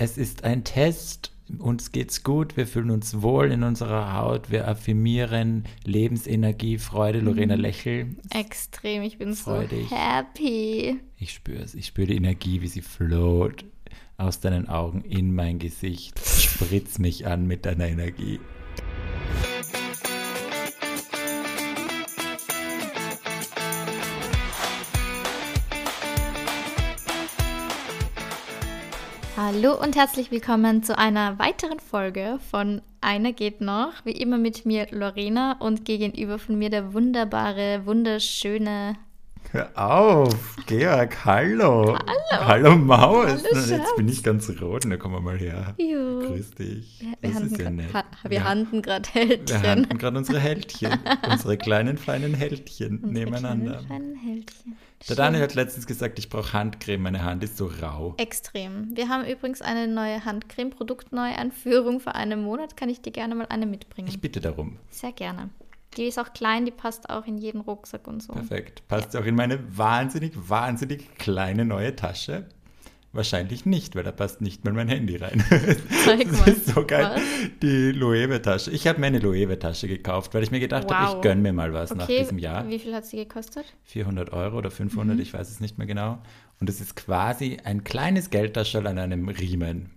Es ist ein Test. Uns geht's gut, wir fühlen uns wohl in unserer Haut, wir affirmieren Lebensenergie, Freude. Lorena Mhm. lächel. Extrem, ich bin Freu so happy. Ich spüre es. Ich spüre die Energie, wie sie float aus deinen Augen in mein Gesicht. Spritz mich an mit deiner Energie. Hallo und herzlich willkommen zu einer weiteren Folge von Einer geht noch. Wie immer mit mir Lorena und gegenüber von mir der wunderbare, wunderschöne. Hör auf, Georg, hallo. Hallo. Hallo Maus. Hallo, Jetzt bin ich ganz rot. Na, komm mal her. Juhu. Grüß dich. Wir, Das ist ja nett. ha, wir Ja. handeln gerade Wir Hältchen. handeln gerade unsere Hältchen, unsere kleinen, feinen Hältchen Unsere nebeneinander. kleinen, feinen Hältchen. Der Daniel hat letztens gesagt, ich brauche Handcreme, meine Hand ist so rau. Extrem. Wir haben übrigens eine neue Handcreme, Produktneueinführung für einen Monat. Kann ich dir gerne mal eine mitbringen? Ich bitte darum. Sehr gerne. Die ist auch klein, die passt auch in jeden Rucksack und so. Perfekt. Passt auch in meine wahnsinnig, wahnsinnig kleine neue Tasche? Wahrscheinlich nicht, weil da passt nicht mal mein Handy rein. Zeig Das mal. ist so geil. Was? Die Loewe-Tasche. Ich habe mir eine Loewe-Tasche gekauft, weil ich mir gedacht habe, Wow. ich gönne mir mal was nach Okay, diesem Jahr. wie viel hat sie gekostet? 400 Euro oder 500, Mhm. ich weiß es nicht mehr genau. Und es ist quasi ein kleines Geldtaschel an einem Riemen.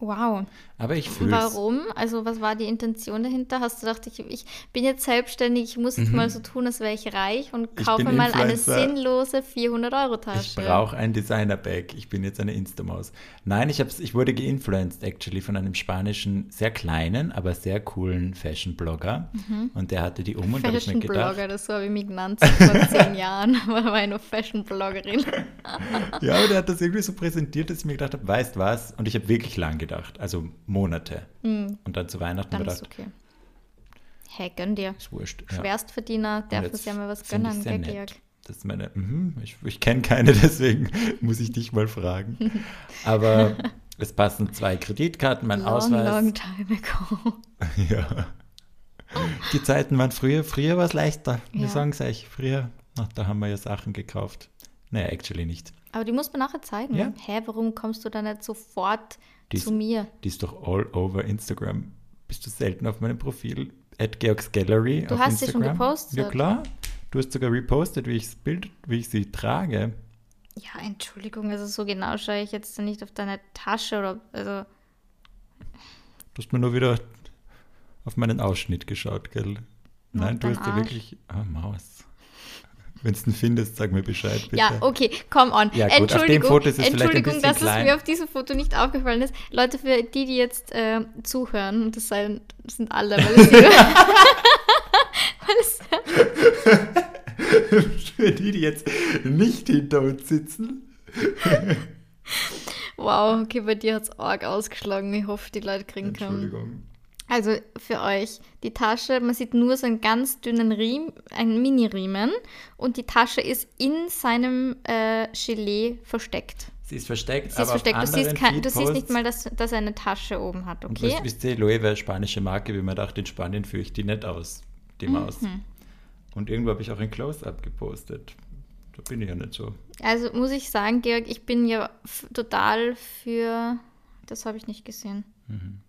Wow. Aber ich fühle es. Warum? Also was war die Intention dahinter? Hast du gedacht, ich, ich bin jetzt selbstständig, ich muss jetzt mal so tun, als wäre ich reich und Mhm. Kaufe mal eine Influencer. sinnlose 400-Euro-Tasche. Ich brauche ein Designer-Bag. Ich bin jetzt eine Instamaus. Nein, ich, hab's, ich wurde geinfluenced actually von einem spanischen, sehr kleinen, aber sehr coolen Fashion-Blogger. Und der hatte die um und habe ich mir gedacht, Fashion-Blogger, das so habe ich mich genannt vor zehn Jahren, aber war ich nur Fashion-Bloggerin. ja, aber der hat das irgendwie so präsentiert, dass ich mir gedacht habe, weißt was? Und ich habe wirklich lang gedacht, also Monate. Und dann zu Weihnachten Dann gedacht, ist okay. Hey, gönn dir. ist wurscht. Ja. Schwerstverdiener jetzt sich ja mal was gönnen, gell. Georg? Das ist meine, mhm, ich, ich kenne keine, deswegen muss ich dich mal fragen. Aber es passen zwei Kreditkarten, mein Long, Ausweis. long time ago. Ja. Die Zeiten waren früher, früher war es leichter. Wir Ja. sagen es euch, früher, ach, da haben wir ja Sachen gekauft. Naja, actually nicht. Aber die muss man nachher zeigen. Ja. Hä, warum kommst du da nicht sofort Die zu ist- mir? Die ist doch all over Instagram. Bist du selten auf meinem Profil? At Georgs Gallery Du hast sie schon Instagram? gepostet. Ja klar. Du hast sogar repostet, wie ich das Bild, wie ich sie trage. Ja, Entschuldigung, also so genau schaue ich jetzt nicht auf deine Tasche oder also Du hast mir nur wieder auf meinen Ausschnitt geschaut, gell? Nein, du hast ja wirklich. Ah, Maus. Wenn du ihn findest, sag mir Bescheid, bitte. Ja, okay, come on. Ja, gut, auf dem Entschuldigung, Foto ist es vielleicht ein Entschuldigung bisschen dass klein. es mir auf diesem Foto nicht aufgefallen ist. Leute, für die, die jetzt äh, zuhören, und das, sein, das sind alle, weil es, weil es Für die, die jetzt nicht hinter uns sitzen. Wow, okay, bei dir hat es arg ausgeschlagen. Ich hoffe, die Leute kriegen können. Entschuldigung. Also für euch, die Tasche, man sieht nur so einen ganz dünnen Riemen, einen Mini-Riemen und die Tasche ist in seinem äh, Gelee versteckt. Sie ist versteckt, Sie aber ist versteckt. Du siehst, kein, du siehst nicht mal, dass, dass er eine Tasche oben hat, Und okay? was wisst ihr, Loewe, spanische Marke, wie man dachte, in Spanien führe ich die nicht aus, die Maus. Mhm. Und irgendwo habe ich auch ein Close-Up gepostet. Da bin ich ja nicht so. Also muss ich sagen, Georg, ich bin ja total für. Das habe ich nicht gesehen. Mhm.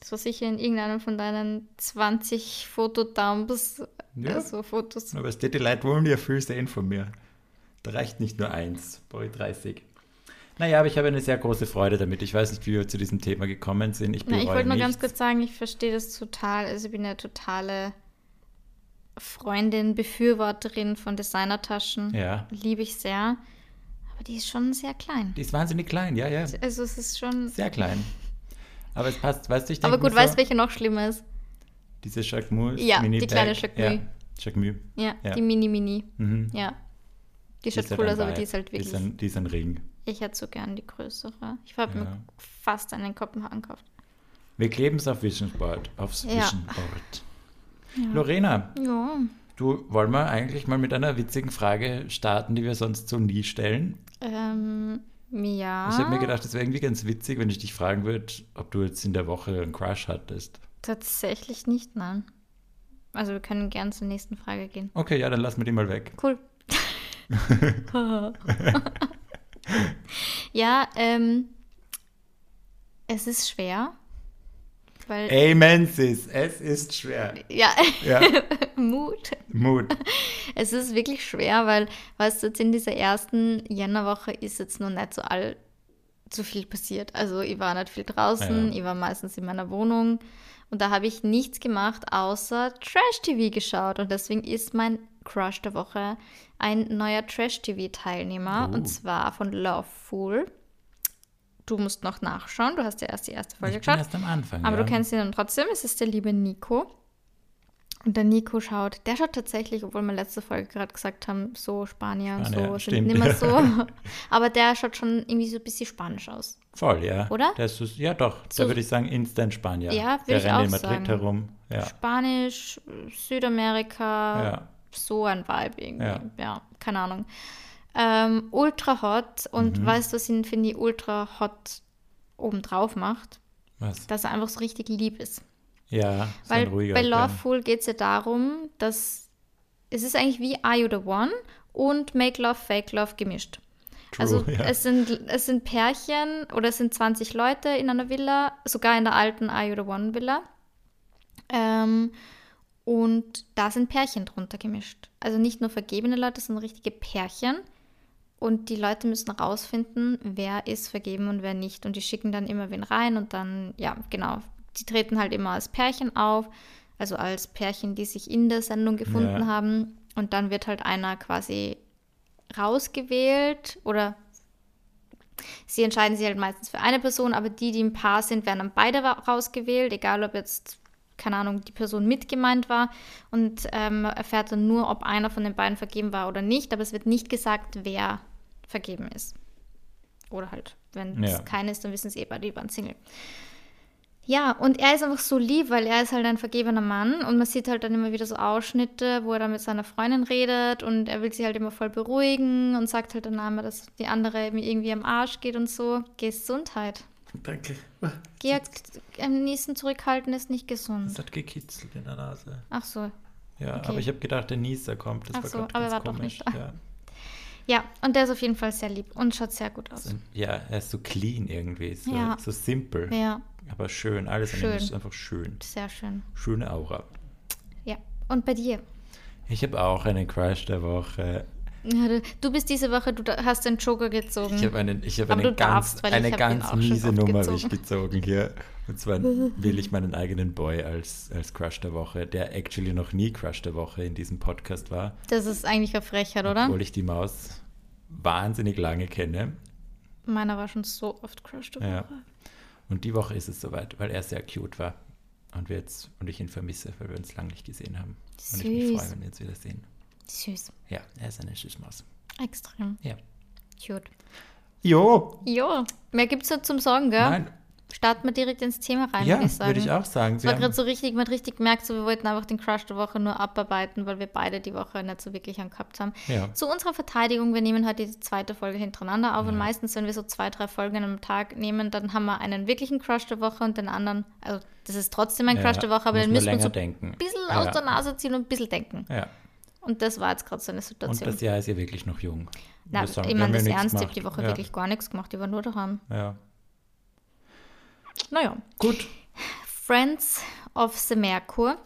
Das war sicher in irgendeinem von deinen 20 Fotodumps, Ja. also Fotos. Aber es die Leute wollen ja viel sehen von mir. Da reicht nicht nur eins, ich 30. Naja, aber ich habe eine sehr große Freude damit. Ich weiß nicht, wie wir zu diesem Thema gekommen sind. Ich Na, ich wollte nur ganz kurz sagen, ich verstehe das total. Also ich bin ja totale Freundin, Befürworterin von Designertaschen. Ja, Liebe ich sehr. Aber die ist schon sehr klein. die ist wahnsinnig klein, ja, ja. Also es ist schon. Sehr klein. Aber es passt, weißt du, ich Aber denke gut, mir weißt so, du, welche noch schlimmer ist? Diese Jacquemus Ja, Mini die kleine. Jacquemus. Ja. Ja, Ja. die Mini-Mini. Mhm. Ja. Die schaut halt cool aus, aber die ist halt Die ist wirklich. ein, die ist ein Ring. Ich hätte so gern die größere. Ich habe Ja. mir fast einen in Kopenhagen gekauft. Wir kleben es auf Visionboard, aufs Ja. Visionboard. Lorena, Ja. du wollen wir eigentlich mal mit einer witzigen Frage starten, die wir sonst so nie stellen? Ähm, ja. Ich habe mir gedacht, es wäre irgendwie ganz witzig, wenn ich dich fragen würde, ob du jetzt in der Woche einen Crush hattest. Tatsächlich nicht, nein. Also wir können gern zur nächsten Frage gehen. Okay, ja, dann lassen wir die mal weg. Cool. ja, ähm, Es ist schwer. Weil, Amen, Sis. Es ist schwer. ja, Ja. Mut. Mut. Es ist wirklich schwer, weil, weißt du, jetzt in dieser ersten Jännerwoche ist jetzt noch nicht so all zu viel passiert. Also ich war nicht viel draußen, Ja. ich war meistens in meiner Wohnung und da habe ich nichts gemacht, außer Trash-TV geschaut. Und deswegen ist mein Crush der Woche ein neuer Trash-TV-Teilnehmer Oh. und zwar von Loveful. Du musst noch nachschauen, du hast ja erst die erste Folge Ich bin geschaut. erst am Anfang. Aber ja. du kennst ihn dann trotzdem, es ist der liebe Nico. Und der Nico schaut, der schaut tatsächlich, obwohl wir letzte Folge gerade gesagt haben, so Spanier und Spanier, so sind stimmt. nicht mehr so. Aber der schaut schon irgendwie so ein bisschen spanisch aus. Voll, ja. Oder? Das ist, ja, doch. So- da würde ich sagen, Instant Spanier. Ja, würde ich rennt auch in Madrid sagen. herum. Ja. Spanisch, Südamerika, Ja. so ein Vibe irgendwie. Ja, Ja. keine Ahnung. Ähm, ultra hot und Mhm. weißt du, was ihn, finde ich, ultra hot obendrauf macht? Was? Dass er einfach so richtig lieb ist. Ja, so Weil ruhiger. bei. Loveful geht es ja darum, dass es ist eigentlich wie Are You the One und Make Love, Fake Love gemischt. True, also ja. es, sind, es sind Pärchen oder es sind 20 Leute in einer Villa, sogar in der alten Are You the One Villa. Ähm, und da sind Pärchen drunter gemischt. Also nicht nur vergebene Leute, sondern richtige Pärchen. Und die Leute müssen rausfinden, wer ist vergeben und wer nicht. Und die schicken dann immer wen rein und dann, ja, genau. Die treten halt immer als Pärchen auf, also als Pärchen, die sich in der Sendung gefunden Ja. haben. Und dann wird halt einer quasi rausgewählt oder sie entscheiden sich halt meistens für eine Person, aber die, die im Paar sind, werden dann beide ra- rausgewählt, egal ob jetzt, keine Ahnung, die Person mit gemeint war und ähm, erfährt dann nur, ob einer von den beiden vergeben war oder nicht, aber es wird nicht gesagt, wer vergeben ist. Oder halt, wenn es Ja. keiner ist, dann wissen sie eh beide, die waren Single. Ja, und er ist einfach so lieb, weil er ist halt ein vergebener Mann und man sieht halt dann immer wieder so Ausschnitte, wo er dann mit seiner Freundin redet und er will sie halt immer voll beruhigen und sagt halt dann einmal, dass die andere ihm irgendwie am Arsch geht und so. Gesundheit. Danke. Geh am Niesen zurückhalten ist nicht Es gesund. hat gekitzelt in der Nase. Ach so. Ja, Okay. aber ich habe gedacht, der Nieser kommt. Das Ach war so, grad aber ganz er war doch komisch. nicht da. Ja. Ja, und der ist auf jeden Fall sehr lieb und schaut sehr gut aus. ja, er ist so clean irgendwie. So, Ja. so simpel. Ja, Aber schön. Alles an ihm Schön. ist einfach schön. sehr schön. Schöne Aura. Ja. Und bei dir? Ich habe auch einen Crush der Woche. Du- bist diese Woche, du hast den Joker gezogen. Ich habe einen, ich habe Aber eine darfst, ganz, ich eine hab ganz miese Nummer gezogen. gezogen hier. Und zwar will ich meinen eigenen Boy als, als Crush der Woche, der actually noch nie Crush der Woche in diesem Podcast war. Das ist eigentlich eine Frechheit, oder? Obwohl ich die Maus wahnsinnig lange kenne. Meiner war schon so oft Crush der Ja. Und die Woche ist es soweit, weil er sehr cute war. Und, wir jetzt, und ich ihn vermisse, weil wir uns lange nicht gesehen haben. Und ich mich Süß. freue, wenn wir uns wieder sehen. Süß. Ja, er ist eine Süßmaus. Extrem. Ja. Cute. Jo! Jo, mehr gibt's nicht zum Sagen, gell? Nein, Starten wir direkt ins Thema rein, ja, würde ich sagen. würde ich auch sagen. Es war gerade so richtig, man hat richtig gemerkt, so wir wollten einfach den Crush der Woche nur abarbeiten, weil wir beide die Woche nicht so wirklich angehabt haben. ja. Zu unserer Verteidigung, wir nehmen heute die zweite Folge hintereinander auf und meistens, wenn wir so zwei, drei Folgen am Tag nehmen, dann haben wir einen wirklichen Crush der Woche und den anderen, also das ist trotzdem ein Crush Ja, der Woche, aber den man müssen wir so ein bisschen Ja. aus der Nase ziehen und ein bisschen denken. Ja. Und das war jetzt gerade so eine Und Situation. das Jahr ist ja wirklich noch jung. Na, ich meine, das ja Ernst, ich habe die Woche ja. wirklich gar nichts gemacht, ich war nur daheim. Ja. Naja, Gut. Friends of the Merkur.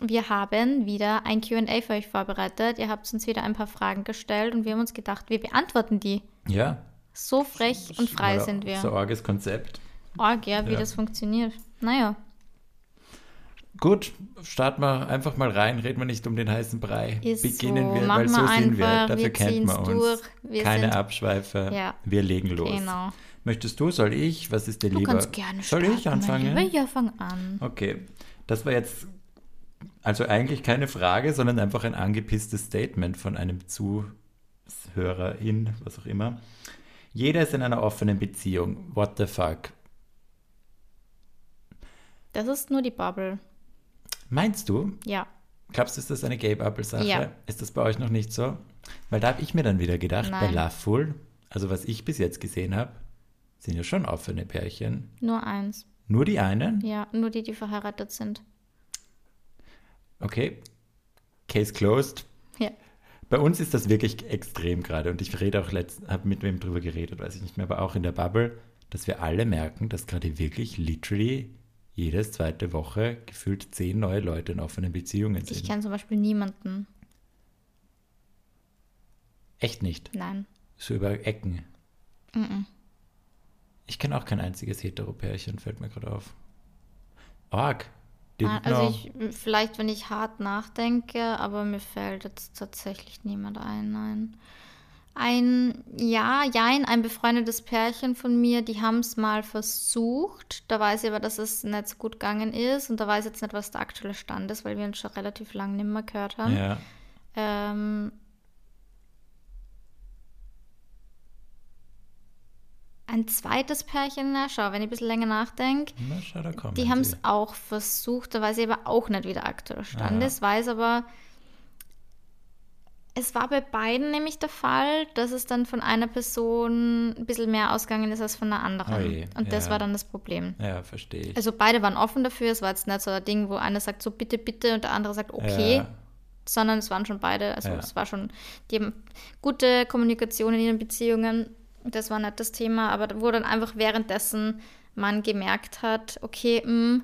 Wir haben wieder ein QA für euch vorbereitet. Ihr habt uns wieder ein paar Fragen gestellt und wir haben uns gedacht, wir beantworten die. Ja. So frech und frei Mal sind wir. So arges Konzept. Org, ja, wie Ja. das funktioniert. Naja, Gut, starten wir einfach mal rein, reden wir nicht um den heißen Brei. Ist Beginnen so. wir, Machen weil so wir sind wir. einfach, Dafür wir kennt man uns. durch. Wir Keine sind- Abschweife. Ja. Wir legen los. genau. Möchtest du, soll ich? Was ist dir Du lieber? kannst gerne soll starten. ich anfangen? Lieber. Ja, fang an. Okay, das war jetzt also eigentlich keine Frage, sondern einfach ein angepisstes Statement von einem Zuhörerin, was auch immer. Jeder ist in einer offenen Beziehung. What the fuck? Das ist nur die Bubble. Meinst du? Ja. Glaubst du, ist das eine Gay-Bubble-Sache? Ja. Ist das bei euch noch nicht so? Weil da habe ich mir dann wieder gedacht, bei Nein. Loveful, also was ich bis jetzt gesehen habe, sind ja schon offene Pärchen. Nur eins. Nur die einen? Ja, nur die, die verheiratet sind. Okay. Case closed. Ja. Bei uns ist das wirklich extrem gerade und ich rede auch letzt, habe mit wem drüber geredet, weiß ich nicht mehr, aber auch in der Bubble. dass wir alle merken, dass gerade wirklich literally jedes zweite Woche gefühlt zehn neue Leute in offenen Beziehungen Ich sind. kenne zum Beispiel niemanden. Echt nicht. Nein. So über Ecken. Mhm. Ich kenne auch kein einziges Heteropärchen, fällt mir gerade auf. Org. Ah, Also ich, vielleicht, wenn ich hart nachdenke, aber mir fällt jetzt tatsächlich niemand ein, nein. Ein, ja, jein, ein befreundetes Pärchen von mir, die haben es mal versucht. Da weiß ich aber, dass es nicht so gut gegangen ist. Und da weiß ich jetzt nicht, was der aktuelle Stand ist, weil wir uns schon relativ lange nicht mehr gehört haben. ja. Ähm, ein zweites Pärchen, na schau, wenn ich ein bisschen länger nachdenke, Na, schau, da kommen die haben es auch versucht, da weiß ich aber auch nicht, wie der aktuelle Stand Ah. ist, weiß aber, es war bei beiden nämlich der Fall, dass es dann von einer Person ein bisschen mehr ausgegangen ist als von der anderen. Oje, Und das ja. war dann das Problem. Ja, verstehe ich. Also beide waren offen dafür, es war jetzt nicht so ein Ding, wo einer sagt so bitte, bitte und der andere sagt okay, Ja. sondern es waren schon beide, also Ja. es war schon, die haben gute Kommunikation in ihren Beziehungen, das war nicht das Thema, aber wo dann einfach währenddessen man gemerkt hat, okay, mh,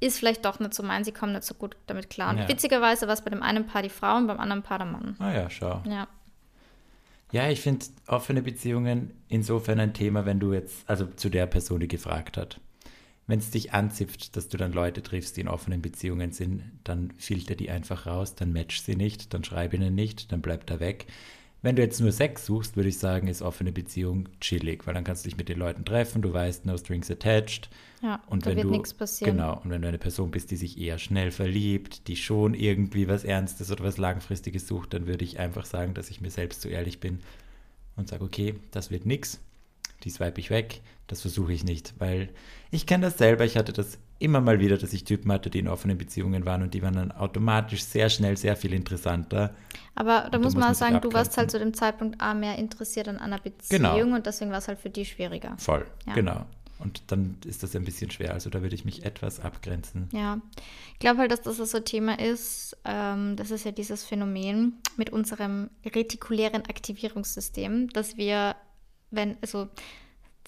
ist vielleicht doch nicht so mein, sie kommen nicht so gut damit klar. Und Ja. witzigerweise war es bei dem einen Paar die Frau und beim anderen Paar der Mann. Ah ja, schau. Ja. Ja, ich finde offene Beziehungen insofern ein Thema, wenn du jetzt, also zu der Person, die gefragt hat. Wenn es dich anzipft, dass du dann Leute triffst, die in offenen Beziehungen sind, dann filter die einfach raus, dann match sie nicht, dann schreib ihnen nicht, dann bleibt er weg. Wenn du jetzt nur Sex suchst, würde ich sagen, ist offene Beziehung chillig, weil dann kannst du dich mit den Leuten treffen, du weißt, no strings attached. Ja, Und da wenn wird du, nichts passieren. Genau, und wenn du eine Person bist, die sich eher schnell verliebt, die schon irgendwie was Ernstes oder was Langfristiges sucht, dann würde ich einfach sagen, dass ich mir selbst so ehrlich bin und sage, okay, das wird nix, die swipe ich weg, das versuche ich nicht, weil ich kenne das selber, ich hatte das immer mal wieder, dass ich Typen hatte, die in offenen Beziehungen waren und die waren dann automatisch sehr schnell sehr viel interessanter. Aber da muss muss man sagen, du warst halt zu dem Zeitpunkt auch mehr interessiert an einer Beziehung Genau. und deswegen war es halt für die schwieriger. Voll, Ja. genau. Und dann ist das ein bisschen schwer, also da würde ich mich etwas abgrenzen. Ja, ich glaube halt, dass das so ein Thema ist. Ähm, das ist ja dieses Phänomen mit unserem retikulären Aktivierungssystem, dass wir, wenn, also,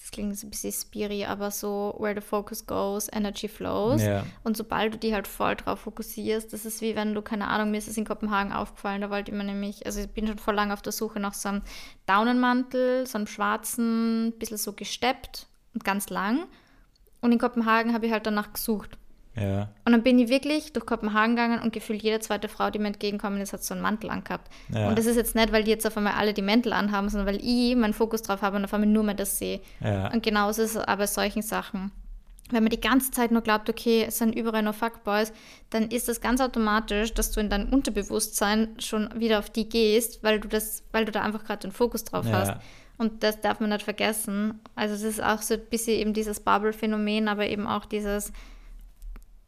das klingt jetzt ein bisschen spiri, aber so, where the focus goes, energy flows. Ja. Und sobald du die halt voll drauf fokussierst, das ist wie wenn du, keine Ahnung, mir ist es in Kopenhagen aufgefallen, da wollte ich mir nämlich, also ich bin schon voll lange auf der Suche nach so einem Daunenmantel, so einem schwarzen, bisschen so gesteppt und ganz lang. Und in Kopenhagen habe ich halt danach gesucht. Ja, Und dann bin ich wirklich durch Kopenhagen gegangen und gefühlt jede zweite Frau, die mir entgegenkommen ist, hat so einen Mantel angehabt. Ja. Und das ist jetzt nicht, weil die jetzt auf einmal alle die Mäntel anhaben, sondern weil ich meinen Fokus drauf habe und auf einmal nur mehr das sehe. ja. Und genauso ist es aber bei solchen Sachen. Wenn man die ganze Zeit nur glaubt, okay, es sind überall nur Fuckboys, dann ist das ganz automatisch, dass du in deinem Unterbewusstsein schon wieder auf die gehst, weil du das, weil du da einfach gerade den Fokus drauf Ja. hast. Und das darf man nicht vergessen. Also es ist auch so ein bisschen eben dieses Bubble-Phänomen, aber eben auch dieses,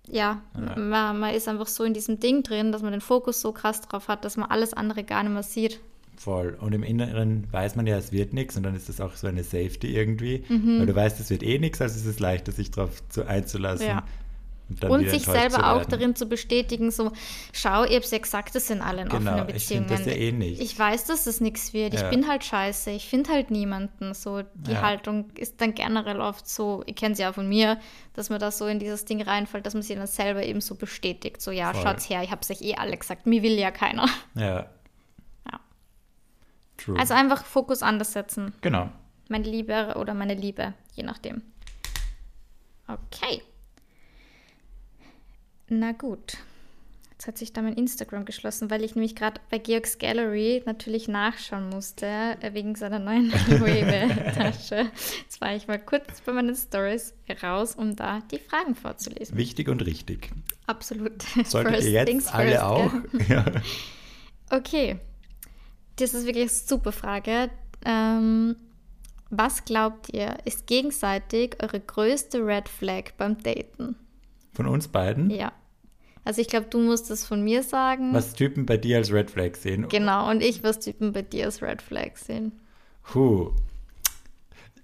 ja, Ja. Man, man ist einfach so in diesem Ding drin, dass man den Fokus so krass drauf hat, dass man alles andere gar nicht mehr sieht. Voll. Und im Inneren weiß man ja, es wird nichts und dann ist das auch so eine Safety irgendwie, Mhm. weil du weißt, es wird eh nichts, also ist es leichter, sich darauf zu, einzulassen. Ja. Und, sich selber auch darin zu bestätigen, so, schau, ihr habt ja gesagt, das sind alle in Genau, offenen ich Beziehungen. das ja eh nicht. Ich weiß, dass das nichts wird. Ich Ja. bin halt scheiße. Ich finde halt niemanden. So, die Ja. Haltung ist dann generell oft so, ihr kennt sie ja von mir, dass man da so in dieses Ding reinfällt, dass man sich dann selber eben so bestätigt. So, ja, Voll. schaut's her, ich hab's euch eh alle gesagt. Mir will ja keiner. Ja. Ja. True. Also einfach Fokus anders setzen. genau. Meine Liebe oder meine Liebe, je nachdem. Okay. Na gut. Jetzt hat sich da mein Instagram geschlossen, weil ich nämlich gerade bei Georgs Gallery natürlich nachschauen musste, äh, wegen seiner neuen Loewe-Tasche. Jetzt war ich mal kurz bei meinen Stories raus, um da die Fragen vorzulesen. Wichtig und richtig. Absolut. Solltet First ihr jetzt alle first, auch? Ja. Okay. Das ist wirklich eine super Frage. Ähm, was glaubt ihr, ist gegenseitig eure größte Red Flag beim Daten? Von uns beiden? Ja. Also ich glaube, du musst es von mir sagen. Was Typen bei dir als Red Flag sehen? Genau, und ich, was Typen bei dir als Red Flag sehen. Puh.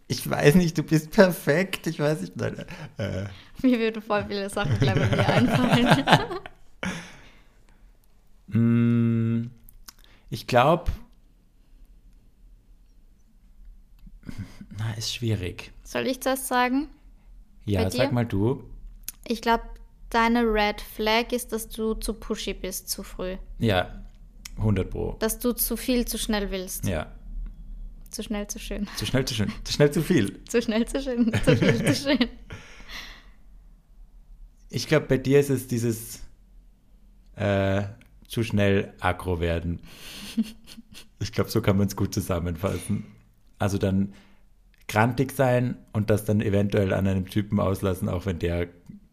Ich weiß nicht, du bist perfekt. Ich weiß nicht. Nein, äh, Mir würden voll viele Sachen gleich bei mir einfallen. Mm, Ich glaube, Na, ist schwierig. Soll ich das sagen? Ja, sag mal du. Ich glaube, deine Red Flag ist, dass du zu pushy bist, zu früh. Ja, 100 Pro. Dass du zu viel, zu schnell willst. Ja, Zu schnell, zu schön. zu schnell, zu schön. Zu schnell, zu viel. Zu schnell, zu schön. Zu viel, zu schön. Ich glaube, bei dir ist es dieses äh, zu schnell aggro werden. Ich glaube, so kann man es gut zusammenfassen. Also dann grantig sein und das dann eventuell an einem Typen auslassen, auch wenn der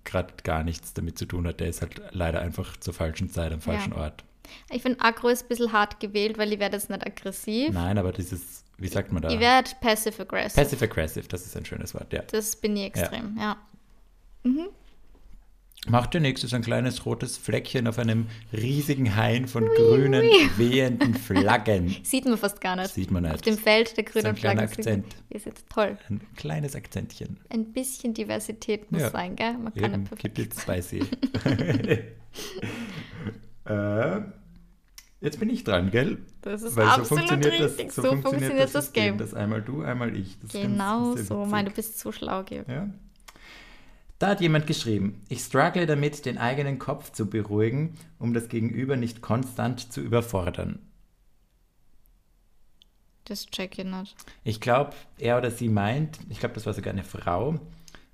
gerade gar nichts damit zu tun hat. Der ist halt leider einfach zur falschen Zeit am falschen Ort. Ich finde, aggro ist ein bisschen hart gewählt, weil ich werde jetzt nicht aggressiv. Nein, aber dieses, wie sagt man da? Ich werde passive-aggressive. Passive aggressive, das ist ein schönes Wort, ja. Das bin ich extrem, ja. Macht ja nichts, ist ein kleines rotes Fleckchen auf einem riesigen Hain von grünen, wehenden Flaggen. Sieht man fast gar nicht. Sieht man nicht. Auf dem Feld der So grünen ein kleiner Flaggen. Akzent. Ist jetzt toll. Ein kleines Akzentchen. Ein bisschen Diversität muss Ja. sein, gell? Man kann Eben, perfekt gibt jetzt zwei See. äh, jetzt bin ich dran, gell? Das ist Weil so absolut funktioniert richtig. das, so, so funktioniert, das, System, Game. Das einmal du, einmal ich. Das ist Genau so. Mein, du bist so schlau, Georg. Ja. Da hat jemand geschrieben, ich struggle damit, den eigenen Kopf zu beruhigen, um das Gegenüber nicht konstant zu überfordern. Das check ich nicht. Ich glaube, er oder sie meint, ich glaube, das war sogar eine Frau,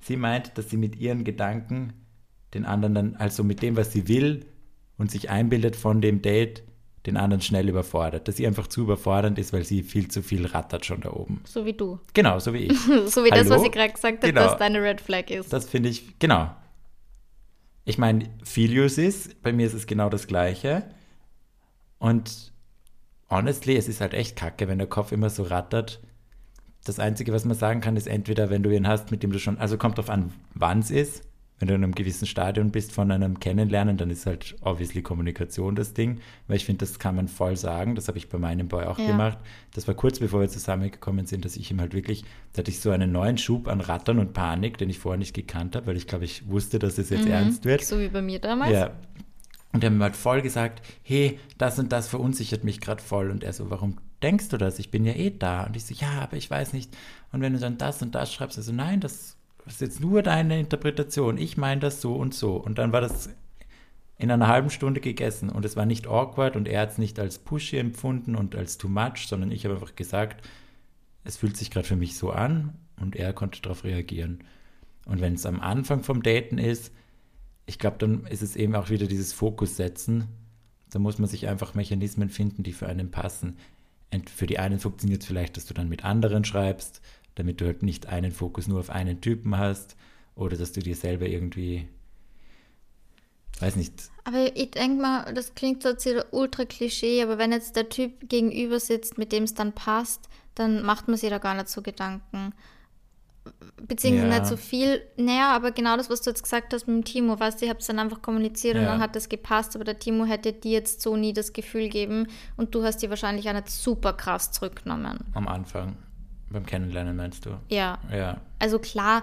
sie meint, dass sie mit ihren Gedanken den anderen dann, also mit dem, was sie will und sich einbildet von dem Date, den anderen schnell überfordert. Dass sie einfach zu überfordernd ist, weil sie viel zu viel rattert schon da oben. So wie du. Genau, so wie ich. so wie das, Hallo? was ich gerade gesagt habe, Genau. dass deine Red Flag ist. Das finde ich, genau. Ich meine, viel Use ist, bei mir ist es genau das Gleiche. Und honestly, es ist halt echt kacke, wenn der Kopf immer so rattert. Das Einzige, was man sagen kann, ist entweder, wenn du ihn hast, mit dem du schon, also kommt drauf an, wann es ist. Wenn du in einem gewissen Stadion bist von einem Kennenlernen, dann ist halt obviously Kommunikation das Ding, weil ich finde, das kann man voll sagen. Das habe ich bei meinem Boy auch Ja. gemacht. Das war kurz bevor wir zusammengekommen sind, dass ich ihm halt wirklich, da hatte ich so einen neuen Schub an Rattern und Panik, den ich vorher nicht gekannt habe, weil ich glaube, ich wusste, dass es jetzt ernst wird. So wie bei mir damals. Ja. Und er hat mir halt voll gesagt, hey, das und das verunsichert mich gerade voll. Und er so, warum denkst du das? Ich bin ja eh da. Und ich so, ja, aber ich weiß nicht. Und wenn du dann das und das schreibst, er so, nein, das ist jetzt nur deine Interpretation. Ich meine das so und so. Und dann war das in einer halben Stunde gegessen. Und es war nicht awkward und er hat es nicht als pushy empfunden und als too much, sondern ich habe einfach gesagt, es fühlt sich gerade für mich so an und er konnte darauf reagieren. Und wenn es am Anfang vom Daten ist, ich glaube, dann ist es eben auch wieder dieses Fokus setzen. Da muss man sich einfach Mechanismen finden, die für einen passen. Und für die einen funktioniert es vielleicht, dass du dann mit anderen schreibst, damit du halt nicht einen Fokus nur auf einen Typen hast oder dass du dir selber irgendwie, weiß nicht, Aber ich denke mal, das klingt so jetzt wieder ultra Klischee, aber wenn jetzt der Typ gegenüber sitzt, mit dem es dann passt, dann macht man sich da gar nicht so Gedanken. Beziehungsweise Ja. nicht so viel. Naja, aber genau das, was du jetzt gesagt hast mit dem Timo, weißt du, ich habe es dann einfach kommuniziert und Ja. dann hat das gepasst, aber der Timo hätte dir jetzt so nie das Gefühl geben und du hast dir wahrscheinlich auch nicht super krass zurückgenommen. am Anfang, beim Kennenlernen meinst du? Ja, Ja, also klar,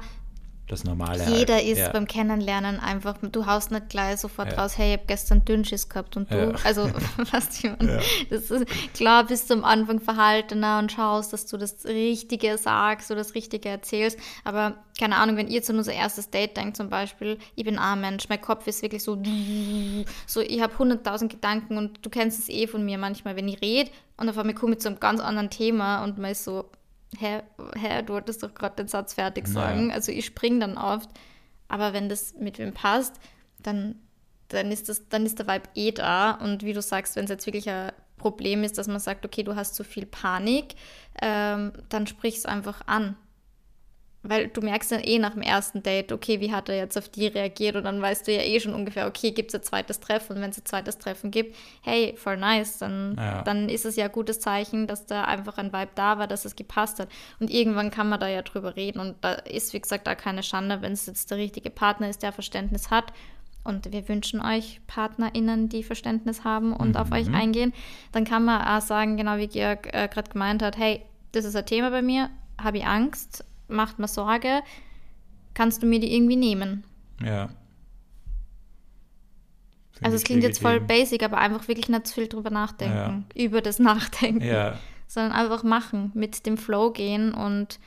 das Normale Jeder halt. ist ja. beim Kennenlernen einfach, du haust nicht gleich sofort Ja. raus, hey, ich habe gestern Dünnschiss gehabt und du, Ja. also, was ich meine, das ist, klar bist du am Anfang verhaltener und schaust, dass du das Richtige sagst oder das Richtige erzählst, aber keine Ahnung, wenn ihr an unser erstes Date denkt zum Beispiel, ich bin ein Mensch, mein Kopf ist wirklich so, so ich habe hunderttausend Gedanken und du kennst es eh von mir manchmal, wenn ich rede und auf einmal komme ich zu einem ganz anderen Thema und man ist so, hä, hä, du wolltest doch gerade den Satz fertig Naja. sagen. Also ich springe dann oft. Aber wenn das mit wem passt, dann, dann, ist das, dann ist der Vibe eh da. Und wie du sagst, wenn es jetzt wirklich ein Problem ist, dass man sagt, okay, du hast zu viel Panik, ähm, dann sprich es einfach an. Weil du merkst dann eh nach dem ersten Date, okay, wie hat er jetzt auf die reagiert und dann weißt du ja eh schon ungefähr, okay, gibt es ein zweites Treffen und wenn es ein zweites Treffen gibt, hey, voll nice, dann, Ja. dann ist es ja ein gutes Zeichen, dass da einfach ein Vibe da war, dass es gepasst hat. Und irgendwann kann man da ja drüber reden und da ist, wie gesagt, da keine Schande, wenn es jetzt der richtige Partner ist, der Verständnis hat. Und wir wünschen euch PartnerInnen, die Verständnis haben und auf euch eingehen. Dann kann man auch sagen, genau wie Georg äh, gerade gemeint hat, hey, das ist ein Thema bei mir, habe ich Angst, macht mir Sorge, kannst du mir die irgendwie nehmen? Ja. Find Also es klingt jetzt voll basic, aber einfach wirklich nicht zu viel drüber nachdenken, über das Nachdenken, Ja, sondern einfach machen, mit dem Flow gehen und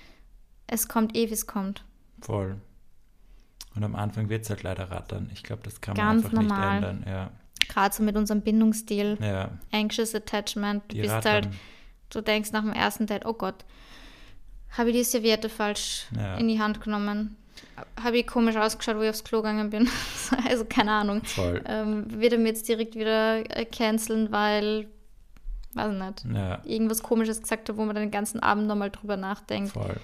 es kommt eh, wie es kommt. Voll. Und am Anfang wird es halt leider rattern. Ich glaube, das kann Ganz man einfach normal. nicht ändern. Ja. Gerade so mit unserem Bindungsstil. ja. Anxious Attachment. Du Die bist rattern. halt, du denkst nach dem ersten Date, oh Gott, habe ich die Serviette falsch Ja. in die Hand genommen? Habe ich komisch ausgeschaut, wo ich aufs Klo gegangen bin? also keine Ahnung. Voll. Ähm, wird er mir jetzt direkt wieder äh, canceln, weil, weiß ich nicht, Ja. irgendwas komisches gesagt habe, wo man dann den ganzen Abend nochmal drüber nachdenkt. Voll.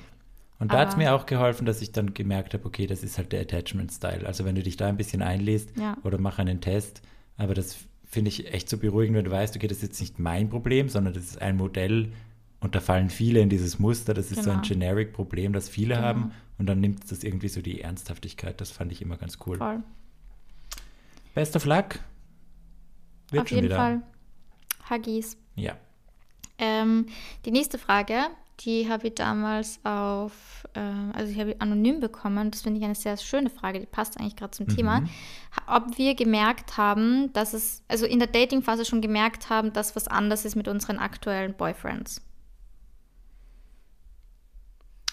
Und da hat es mir auch geholfen, dass ich dann gemerkt habe, okay, das ist halt der Attachment-Style. Also wenn du dich da ein bisschen einliest Ja. oder mach einen Test, aber das finde ich echt so beruhigend, wenn du weißt, okay, das ist jetzt nicht mein Problem, sondern das ist ein Modell und da fallen viele in dieses Muster. Das ist so ein Genau. Generic-Problem, das viele Genau. haben und dann nimmt das irgendwie so die Ernsthaftigkeit. Das fand ich immer ganz cool. Voll. Best of luck. Wird Auf schon jeden wieder. Fall. Huggies. Ja. Ähm, die nächste Frage, die habe ich damals auf, äh, also ich habe anonym bekommen. Das finde ich eine sehr schöne Frage, die passt eigentlich gerade zum Thema. Ha- Ob wir gemerkt haben, dass es, also in der Dating-Phase schon gemerkt haben, dass was anders ist mit unseren aktuellen Boyfriends.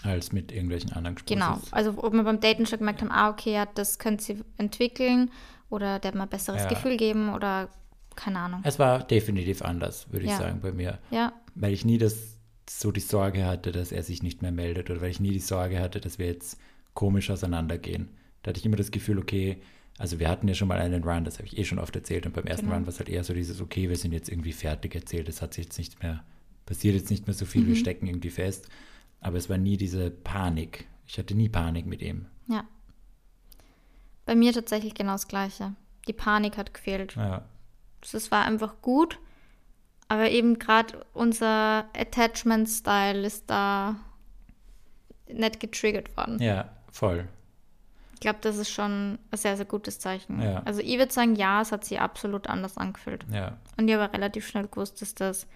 Als mit irgendwelchen anderen Sprüchen. Genau. Also ob wir beim Daten schon gemerkt haben, ah, okay, ja, das könnte sie entwickeln oder der hat mal ein besseres Ja. Gefühl geben oder keine Ahnung. Es war definitiv anders, würde ich Ja. sagen, bei mir. Ja, weil ich nie das so die Sorge hatte, dass er sich nicht mehr meldet oder weil ich nie die Sorge hatte, dass wir jetzt komisch auseinandergehen. Da hatte ich immer das Gefühl, okay, also wir hatten ja schon mal einen Run, das habe ich eh schon oft erzählt und beim ersten Genau. Run war es halt eher so dieses, okay, wir sind jetzt irgendwie fertig erzählt, es hat sich jetzt nicht mehr, passiert jetzt nicht mehr so viel, wir stecken irgendwie fest, aber es war nie diese Panik. Ich hatte nie Panik mit ihm. ja. Bei mir tatsächlich genau das Gleiche. Die Panik hat gefehlt. Ja, Es war einfach gut, aber eben gerade unser Attachment-Style ist da nicht getriggert worden. ja voll. Ich glaube, das ist schon ein sehr, sehr gutes Zeichen. Ja. Also ich würde sagen, ja, es hat sich absolut anders angefühlt. Ja, Und ich habe relativ schnell gewusst, dass das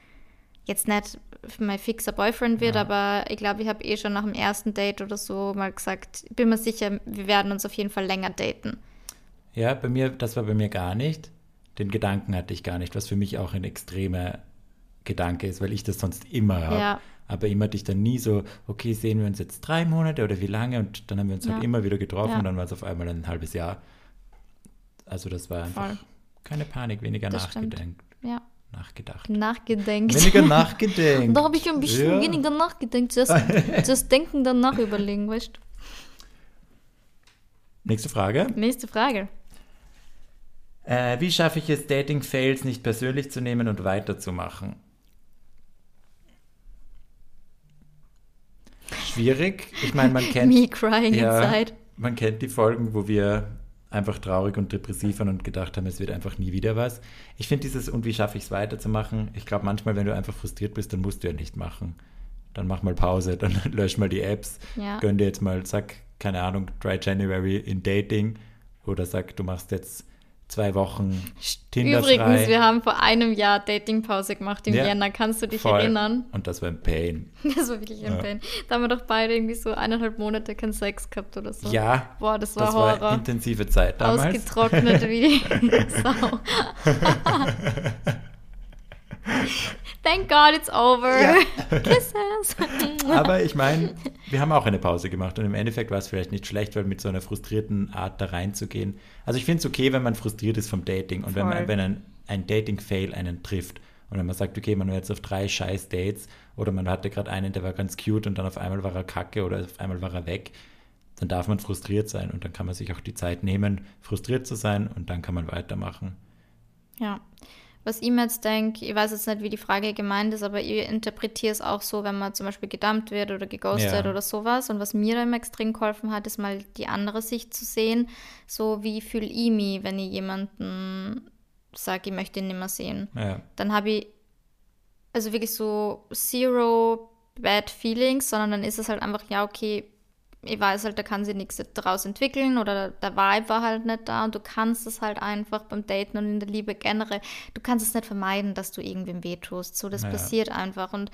jetzt nicht mein fixer Boyfriend wird, Ja. aber ich glaube, ich habe eh schon nach dem ersten Date oder so mal gesagt, ich bin mir sicher, wir werden uns auf jeden Fall länger daten. Ja, bei mir, das war bei mir gar nicht. Den Gedanken hatte ich gar nicht, was für mich auch ein extremer Gedanke ist, weil ich das sonst immer habe. Ja. Aber immer hatte ich dann nie so, okay, sehen wir uns jetzt drei Monate oder wie lange? Und dann haben wir uns halt Ja. immer wieder getroffen und dann war es auf einmal ein halbes Jahr. Also das war einfach Voll. keine Panik, weniger Das stimmt. nachgedenkt, Ja, nachgedacht. nachgedenkt. Weniger nachgedenkt. Da habe ich ein bisschen Ja. weniger nachgedacht. Das, das Denken danach überlegen, weißt du? Nächste Frage. Nächste Frage. Äh, wie schaffe ich es, Dating-Fails nicht persönlich zu nehmen und weiterzumachen? Schwierig. Ich meine, man kennt, Me crying ja, inside. man kennt die Folgen, wo wir einfach traurig und depressiv waren und gedacht haben, es wird einfach nie wieder was. Ich finde dieses, und wie schaffe ich es weiterzumachen? Ich glaube, manchmal, wenn du einfach frustriert bist, dann musst du ja nicht machen. Dann mach mal Pause, dann lösch mal die Apps, Ja. gönn dir jetzt mal, sag, keine Ahnung, Dry January in Dating oder sag, du machst jetzt zwei Wochen Tinder Übrigens, wir haben vor einem Jahr Datingpause gemacht im Ja. Jänner. Kannst du dich Voll. erinnern? Und das war ein Pain. Das war wirklich ein Ja. Pain. Da haben wir doch beide irgendwie so eineinhalb Monate keinen Sex gehabt oder so. Ja, Boah, das war das war Horror. intensive Zeit damals. Ausgetrocknet wie Sau. Thank God it's over. Ja. Kisses. Aber ich meine, wir haben auch eine Pause gemacht und im Endeffekt war es vielleicht nicht schlecht, weil mit so einer frustrierten Art da reinzugehen. Also ich finde es okay, wenn man frustriert ist vom Dating und wenn, Voll. man, wenn ein, ein Dating-Fail einen trifft und wenn man sagt, okay, man war jetzt auf drei scheiß Dates oder man hatte gerade einen, der war ganz cute und dann auf einmal war er kacke oder auf einmal war er weg, dann darf man frustriert sein und dann kann man sich auch die Zeit nehmen, frustriert zu sein und dann kann man weitermachen. Ja. Was ich mir jetzt denke, ich weiß jetzt nicht, wie die Frage gemeint ist, aber ich interpretiere es auch so, wenn man zum Beispiel gedumpt wird oder geghostet Ja. oder sowas. Und was mir da immer extrem geholfen hat, ist mal die andere Sicht zu sehen. So, wie fühle ich mich, wenn ich jemanden sage, ich möchte ihn nicht mehr sehen. Ja, Dann habe ich also wirklich so zero bad feelings, sondern dann ist es halt einfach, ja, okay, ich weiß halt, da kann sich nichts daraus entwickeln oder der Vibe war halt nicht da und du kannst es halt einfach beim Daten und in der Liebe generell, du kannst es nicht vermeiden, dass du irgendwem wehtust. So, das Ja. passiert einfach und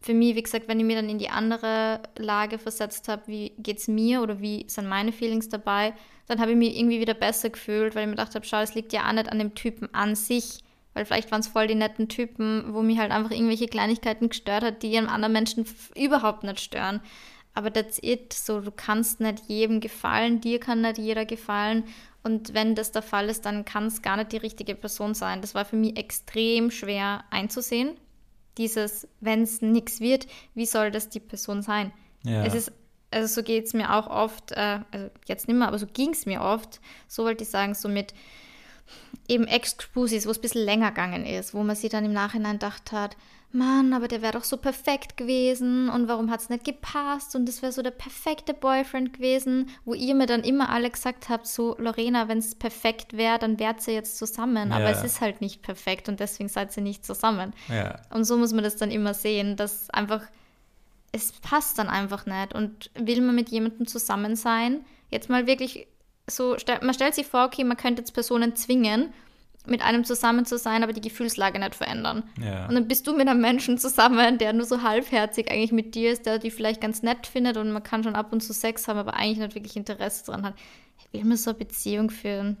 für mich, wie gesagt, wenn ich mir dann in die andere Lage versetzt habe, wie geht's mir oder wie sind meine Feelings dabei, dann habe ich mich irgendwie wieder besser gefühlt, weil ich mir gedacht habe, schau, es liegt ja auch nicht an dem Typen an sich, weil vielleicht waren es voll die netten Typen, wo mich halt einfach irgendwelche Kleinigkeiten gestört hat, die einem anderen Menschen überhaupt nicht stören. Aber that's it. So, du kannst nicht jedem gefallen, dir kann nicht jeder gefallen. Und wenn das der Fall ist, dann kann es gar nicht die richtige Person sein. Das war für mich extrem schwer einzusehen. Dieses, wenn es nichts wird, wie soll das die Person sein? Ja. Es ist, also so geht es mir auch oft, äh, also jetzt nicht mehr, aber so ging es mir oft, so wollte ich sagen, so mit eben Ex-Spusis, wo es ein bisschen länger gegangen ist, wo man sich dann im Nachhinein gedacht hat, Mann, aber der wäre doch so perfekt gewesen und warum hat es nicht gepasst und das wäre so der perfekte Boyfriend gewesen, wo ihr mir dann immer alle gesagt habt, so Lorena, wenn es perfekt wäre, dann wärt ihr jetzt zusammen, aber Ja. es ist halt nicht perfekt und deswegen seid ihr nicht zusammen. Ja. Und so muss man das dann immer sehen, dass einfach, es passt dann einfach nicht. Und will man mit jemandem zusammen sein, jetzt mal wirklich so, man stellt sich vor, okay, man könnte jetzt Personen zwingen, mit einem zusammen zu sein, aber die Gefühlslage nicht verändern. Ja. Und dann bist du mit einem Menschen zusammen, der nur so halbherzig eigentlich mit dir ist, der die vielleicht ganz nett findet und man kann schon ab und zu Sex haben, aber eigentlich nicht wirklich Interesse dran hat. Will man so eine Beziehung führen?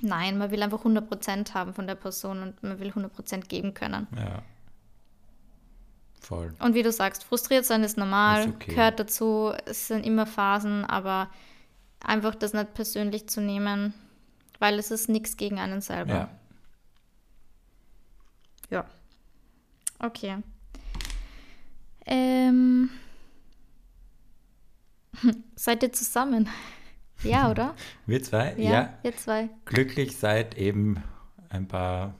Nein, man will einfach 100% haben von der Person und man will 100% geben können. Ja. Voll. Und wie du sagst, frustriert sein ist normal, Ist okay. gehört dazu, es sind immer Phasen, aber einfach das nicht persönlich zu nehmen, weil es ist nichts gegen einen selber. Ja. Ja. Okay. Ähm. Seid ihr zusammen? Ja, oder? Wir zwei? Ja, ja. ihr zwei. Glücklich seit eben ein paar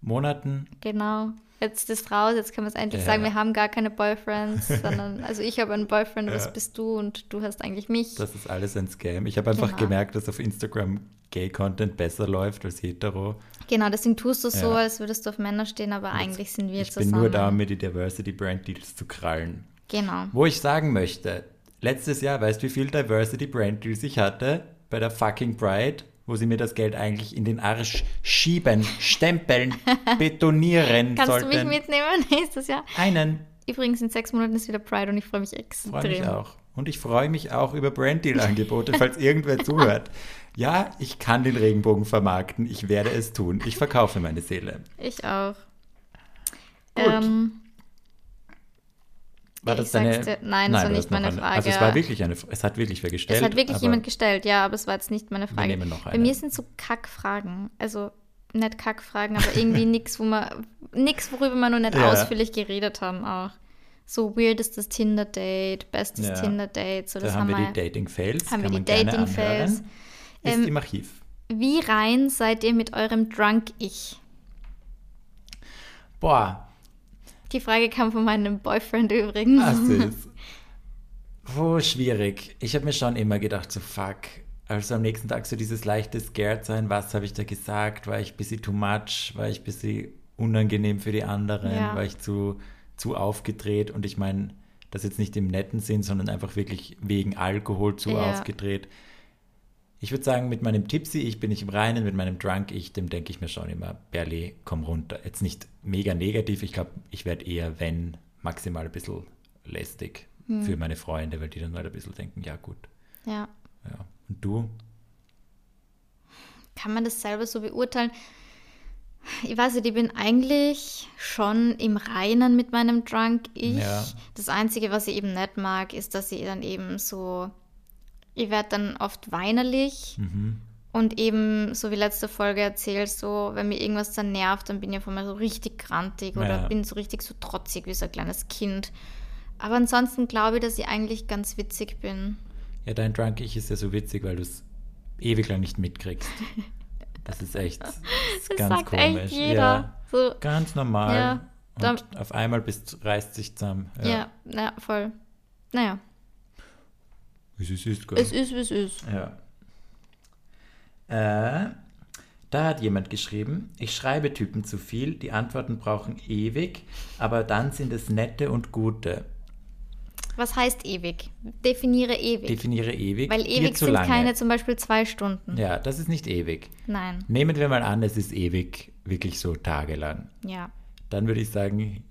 Monaten. Genau. Jetzt ist raus, jetzt können wir es endlich Ja. sagen, wir haben gar keine Boyfriends, sondern, also ich habe einen Boyfriend, Ja. das bist du und du hast eigentlich mich. Das ist alles ein Scam. Ich habe einfach Genau. gemerkt, dass auf Instagram Gay-Content besser läuft als hetero. Genau, deswegen tust du so, Ja. als würdest du auf Männer stehen, aber eigentlich sind wir ich zusammen. bin nur da, um mir die Diversity Brand Deals zu krallen. Genau. Wo ich sagen möchte, letztes Jahr, weißt du, wie viel Diversity Brand Deals ich hatte? Bei der fucking Pride, wo sie mir das Geld eigentlich in den Arsch schieben, stempeln, betonieren Kannst sollten. du mich mitnehmen nächstes Jahr? Einen. Übrigens, in sechs Monaten ist wieder Pride und ich freue mich extrem. Freue mich auch. Und ich freue mich auch über Brand Deal Angebote, falls irgendwer zuhört. Ja, ich kann den Regenbogen vermarkten. Ich werde es tun. Ich verkaufe meine Seele. Ich auch. Gut. Ähm, War das deine? dir- nein, das war nicht meine eine. Frage. Also es war wirklich eine. Es hat wirklich wer gestellt. es hat wirklich jemand gestellt, ja, aber es war jetzt nicht meine Frage. nehmen noch Bei eine. mir sind so Kackfragen. Also nicht Kackfragen, aber irgendwie nichts, wo man nichts, worüber wir noch nicht Ja. ausführlich geredet haben auch. So weirdestes Tinder-Date, bestes Ja. Tinder-Date, so Da das haben wir wir. die Dating-Fails. haben wir die Dating-Fails. Ist Ähm, im Archiv. Wie rein seid ihr mit eurem Drunk-Ich? Boah, Die Frage kam von meinem Boyfriend übrigens. ah, süß. Oh, schwierig. Ich habe mir schon immer gedacht, so fuck. Also am nächsten Tag so dieses leichte Scared sein, was habe ich da gesagt? War ich ein bisschen too much? War ich ein bisschen unangenehm für die anderen? Ja. War ich zu, zu aufgedreht? Und ich meine, das jetzt nicht im netten Sinn, sondern einfach wirklich wegen Alkohol zu Ja. aufgedreht. Ich würde sagen, mit meinem Tipsy, ich bin nicht im Reinen, mit meinem Drunk, ich, dem denke ich mir schon immer, Berli, komm runter. Jetzt nicht mega negativ, ich glaube, ich werde eher, wenn, maximal ein bisschen lästig Hm. für meine Freunde, weil die dann halt ein bisschen denken, ja gut, Ja. ja. Und du? Kann man das selber so beurteilen? Ich weiß nicht, ich bin eigentlich schon im Reinen mit meinem Drunk-Ich. Ja. Das Einzige, was ich eben nicht mag, ist, dass ich dann eben so, ich werde dann oft weinerlich Mhm. und eben, so wie letzte Folge erzählt, so, wenn mir irgendwas dann nervt, dann bin ich auf einmal so richtig grantig oder Ja. bin so richtig so trotzig wie so ein kleines Kind. Aber ansonsten glaube ich, dass ich eigentlich ganz witzig bin. Ja, dein Drunk-Ich ist ja so witzig, weil du es ewig lang nicht mitkriegst. Das ist echt das ist Das ganz sagt komisch. Ja, So, ganz normal. Ja, da- Und auf einmal bist, reißt sich zusammen. ja, ja, voll. Naja, Es ist, ist, gell? es ist, wie es ist. Ja. Äh, da hat jemand geschrieben, ich schreibe Typen zu viel, die Antworten brauchen ewig, aber dann sind es nette und gute. Was heißt ewig? Definiere ewig. Definiere ewig. Weil ewig sind lange. keine zum Beispiel zwei Stunden. Ja, das ist nicht ewig. Nein. Nehmen wir mal an, es ist ewig, wirklich so tagelang. Ja. Dann würde ich sagen,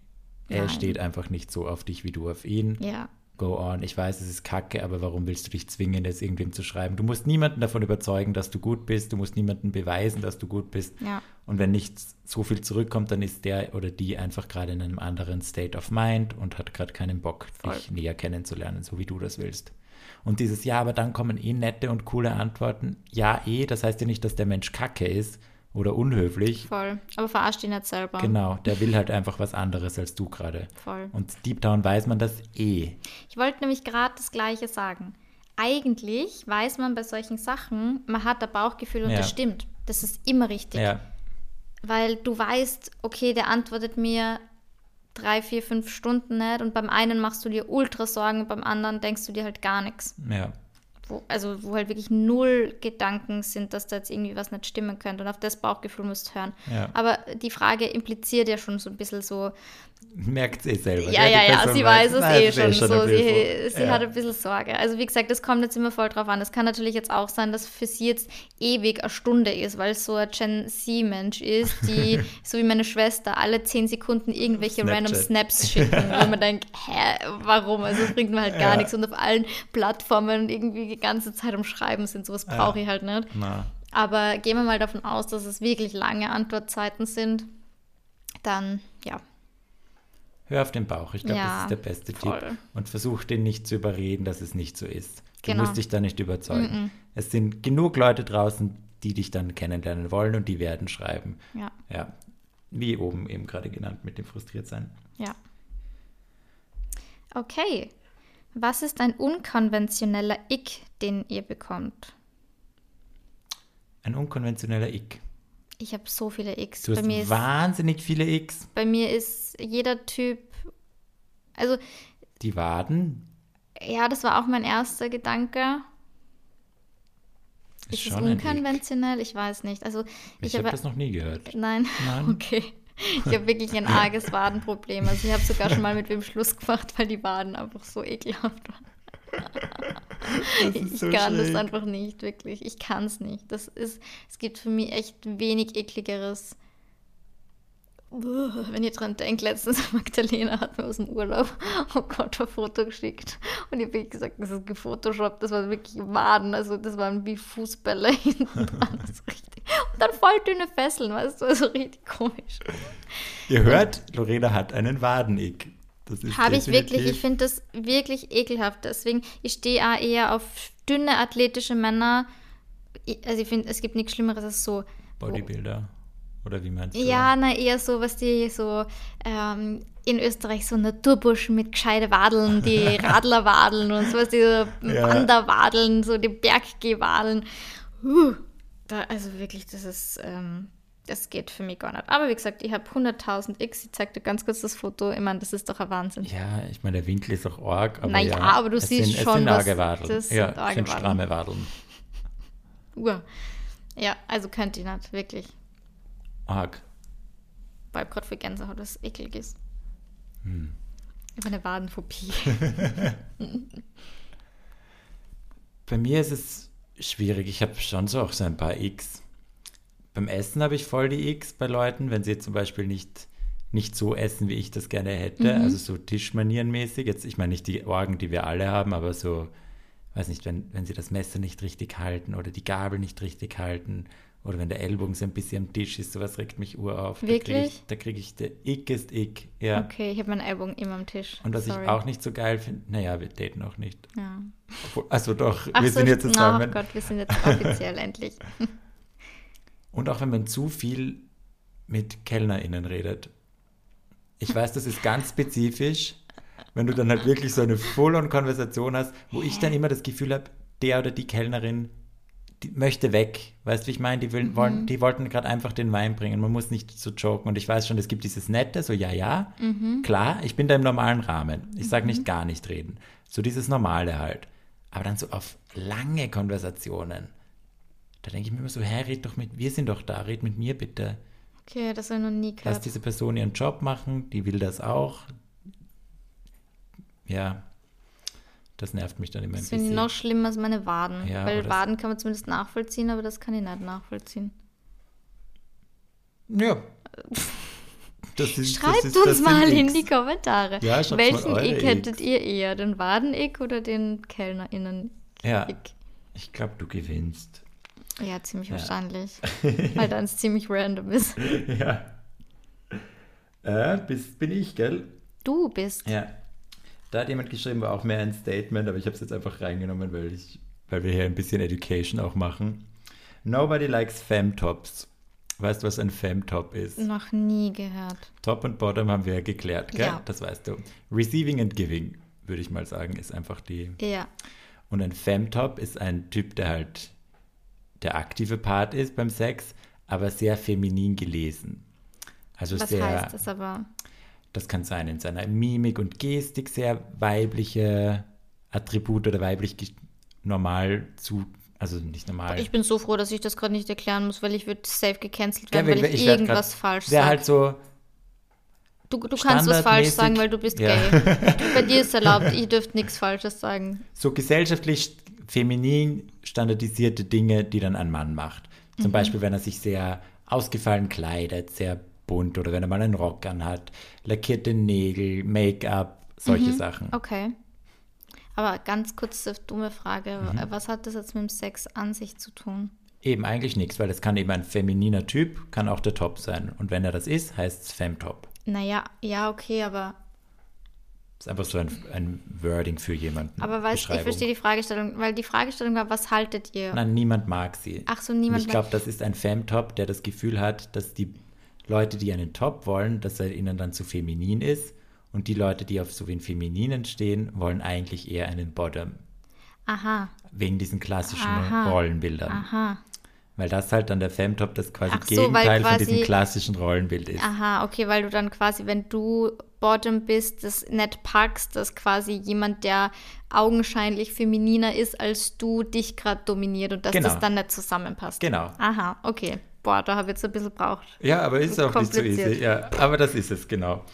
er Nein. steht einfach nicht so auf dich wie du auf ihn. Ja. Go on. Ich weiß, es ist kacke, aber warum willst du dich zwingen, jetzt irgendwem zu schreiben? Du musst niemanden davon überzeugen, dass du gut bist. Du musst niemanden beweisen, dass du gut bist. Ja. Und wenn nicht so viel zurückkommt, dann ist der oder die einfach gerade in einem anderen State of Mind und hat gerade keinen Bock, Voll. dich näher kennenzulernen, so wie du das willst. Und dieses Ja, aber dann kommen eh nette und coole Antworten. Ja, eh, das heißt ja nicht, dass der Mensch kacke ist oder unhöflich. Voll. Aber verarsch dich nicht selber. Genau, der will halt einfach was anderes als du gerade. Voll. Und deep down weiß man das eh. Ich wollte nämlich gerade das Gleiche sagen. Eigentlich weiß man bei solchen Sachen, man hat ein Bauchgefühl und Ja. das stimmt. Das ist immer richtig. Ja, Weil du weißt, okay, der antwortet mir drei, vier, fünf Stunden nicht und beim einen machst du dir ultra Sorgen und beim anderen denkst du dir halt gar nichts. ja. Wo, also wo halt wirklich null Gedanken sind, dass da jetzt irgendwie was nicht stimmen könnte und auf das Bauchgefühl musst hören. Ja. Aber die Frage impliziert ja schon so ein bisschen so, Merkt es eh selber. ja, ja, ja, sie weiß es Nein, eh das schon. ist so, sie sie ja. hat ein bisschen Sorge. Also wie gesagt, das kommt jetzt immer voll drauf an. Es kann natürlich jetzt auch sein, dass für sie jetzt ewig eine Stunde ist, weil es so ein Gen Z-Mensch ist, die, so wie meine Schwester, alle zehn Sekunden irgendwelche Snapchat. random Snaps schicken, wo man denkt, hä, warum? Also es bringt mir halt gar Ja. nichts. Und auf allen Plattformen irgendwie die ganze Zeit am Schreiben sind. Sowas brauche ich halt nicht. Na, Aber gehen wir mal davon aus, dass es wirklich lange Antwortzeiten sind. Dann, ja, hör auf den Bauch. Ich glaube, Ja, das ist der beste voll. Tipp. Und versuch den nicht zu überreden, dass es nicht so ist. Du Genau. musst dich da nicht überzeugen. Es sind genug Leute draußen, die dich dann kennenlernen wollen und die werden schreiben. ja, Ja, wie oben eben gerade genannt mit dem Frustriertsein. ja. Okay. Was ist ein unkonventioneller Ick, den ihr bekommt? Ein unkonventioneller Ick. Ich habe so viele Icks. Du Bei hast mir, ist, wahnsinnig viele Icks. bei mir ist jeder Typ. Also, Die Waden ja, das war auch mein erster Gedanke. ist, Ist es unkonventionell? Ich weiß nicht. Also, Ich, ich, habe habe. das noch nie gehört. Nein. Nein. Okay. Ich habe wirklich ein arges Wadenproblem. Also ich habe sogar schon mal mit wem Schluss gemacht, weil die Waden einfach so ekelhaft waren. Ich so kann das schräg. einfach nicht, wirklich. Ich kann es nicht. Das ist, es gibt für mich echt wenig ekligeres. Wenn ihr dran denkt, letztens Magdalena hat mir aus dem Urlaub, oh Gott, ein Foto geschickt. Und ich habe gesagt, das ist gefotoshoppt, das war wirklich Waden, also das waren wie Fußbälle hinten dran. Das. Und dann voll dünne Fesseln, weißt du, also richtig komisch. Ihr hört, Lorena hat einen Wadenick. Habe ich wirklich, ich finde das wirklich ekelhaft. Deswegen, ich stehe auch eher auf dünne athletische Männer. Also ich finde, es gibt nichts Schlimmeres als so. Bodybuilder. Oder wie meinst du? Ja, na eher so, was die so ähm, in Österreich so Naturburschen mit gescheite Wadeln, die Radlerwadeln und sowas, diese Ja. Wanderwadeln, so die Berggehwadeln. Uh, da, also wirklich, das ist, ähm, das geht für mich gar nicht. Aber wie gesagt, ich habe 100.000 X, ich zeig dir ganz kurz das Foto. Ich meine, das ist doch ein Wahnsinn. Ja, ich meine, der Winkel ist auch arg, aber Naja, ja, aber du es siehst sind, es schon, sind was- das sind ja, arge es sind stramme Wadeln. Uah. Ja, also könnt ihr nicht, wirklich. Arg. Weil gerade für Gänsehaut was eklig ist. Hm. Über eine Wadenphobie. Bei mir ist es schwierig. Ich habe schon so auch so ein paar X. Beim Essen habe ich voll die X bei Leuten, wenn sie zum Beispiel nicht, nicht so essen, wie ich das gerne hätte. Mhm. Also so Tischmanierenmäßig. Jetzt, ich meine nicht die Orgen, die wir alle haben, aber so, weiß nicht, wenn, wenn sie das Messer nicht richtig halten oder die Gabel nicht richtig halten oder wenn der Ellbogen so ein bisschen am Tisch ist, sowas regt mich ur auf. Wirklich? Da kriege ich, krieg ich der Ickest Ick. Ja. Okay, ich habe meinen Ellbogen immer am Tisch. Und was Sorry. ich auch nicht so geil finde, naja, wir daten auch nicht. Ja. Obwohl- Also doch, Ach wir so, sind jetzt zusammen. Oh Gott, wir sind jetzt offiziell endlich. Und auch wenn man zu viel mit KellnerInnen redet. Ich weiß, das ist ganz spezifisch, wenn du dann halt wirklich so eine Full-on-Konversation hast, wo ich dann immer das Gefühl habe, der oder die Kellnerin, die möchte weg. Weißt du, wie ich meine? Die, will, wollen, die wollten gerade einfach den Wein bringen. Man muss nicht so joken. Und ich weiß schon, es gibt dieses Nette, so ja, ja, klar, ich bin da im normalen Rahmen. Ich sage nicht gar nicht reden. So dieses Normale halt. Aber dann so auf lange Konversationen. Da denke ich mir immer so, hä, red doch mit, wir sind doch da, red mit mir bitte. Okay, das habe ich noch nie Lass gehört. diese Person ihren Job machen, die will das auch. Ja, das nervt mich dann immer ein Das finde ich bisschen. noch schlimmer als meine Waden. Ja, Weil das- Waden kann man zumindest nachvollziehen, aber das kann ich nicht nachvollziehen. Ja. Das ist, Schreibt das ist, uns das mal in Icks. die Kommentare. Ja, Welchen mal Ick hättet ihr eher? Den Waden-Ick oder den KellnerInnen-Ick? Ja, ich glaube, du gewinnst. Ja, ziemlich Ja. wahrscheinlich. weil dann es ziemlich random ist. ja. Äh, bis, bin ich, gell? Du bist. Ja. Da hat jemand geschrieben, war auch mehr ein Statement, aber ich habe es jetzt einfach reingenommen, weil, ich, weil wir hier ein bisschen Education auch machen. Nobody likes Femtops. Weißt du, was ein Femtop ist? Noch nie gehört. Top und Bottom haben wir ja geklärt, gell? Ja. Das weißt du. Receiving and Giving, würde ich mal sagen, ist einfach die. Ja. Und ein Femtop ist ein Typ, der halt der aktive Part ist beim Sex, aber sehr feminin gelesen. Also Was sehr. heißt das aber? Das kann sein in seiner Mimik und Gestik sehr weibliche Attribute oder weiblich normal zu, also nicht normal. Ich bin so froh, dass ich das gerade nicht erklären muss, weil ich würde safe gecancelt Ja, werden, weil ich, werd irgendwas grad- falsch Wäre sage. halt so, du du kannst was falsch sagen, weil du bist Ja. gay. Bei dir ist erlaubt, ihr dürft nichts Falsches sagen. so gesellschaftlich feminin standardisierte Dinge, die dann ein Mann macht. Zum Mhm. Beispiel, wenn er sich sehr ausgefallen kleidet, sehr bunt oder wenn er mal einen Rock anhat, lackierte Nägel, Make-up, solche Sachen. Okay. Aber ganz kurz dumme Frage. Mhm. Was hat das jetzt mit dem Sex an sich zu tun? Eben eigentlich nichts, weil es kann eben ein femininer Typ, kann auch der Top sein. Und wenn er das ist, heißt es Femtop. Naja, ja, okay, aber, ist einfach so ein, ein Wording für jemanden. aber weißt, ich verstehe die Fragestellung, weil die Fragestellung war, was haltet ihr? Nein, niemand mag sie. Ach so, Und niemand ich glaube, das ist ein Femtop, der das Gefühl hat, dass die Leute, die einen Top wollen, dass er ihnen dann zu feminin ist. Und die Leute, die auf so einen Femininen stehen, wollen eigentlich eher einen Bottom. Aha, Wegen diesen klassischen Aha. Rollenbildern. aha, Weil das halt dann der Femtop das quasi Ach so, Gegenteil von quasi- diesem klassischen Rollenbild ist. aha, okay, weil du dann quasi, wenn du Bottom bist, das nicht packst, dass quasi jemand, der augenscheinlich femininer ist als du, dich gerade dominiert und dass Genau. das dann nicht zusammenpasst. Genau. Aha, okay. Boah, da habe ich jetzt ein bisschen braucht. Ja, aber ist auch nicht so easy. Ja, aber das ist es, genau.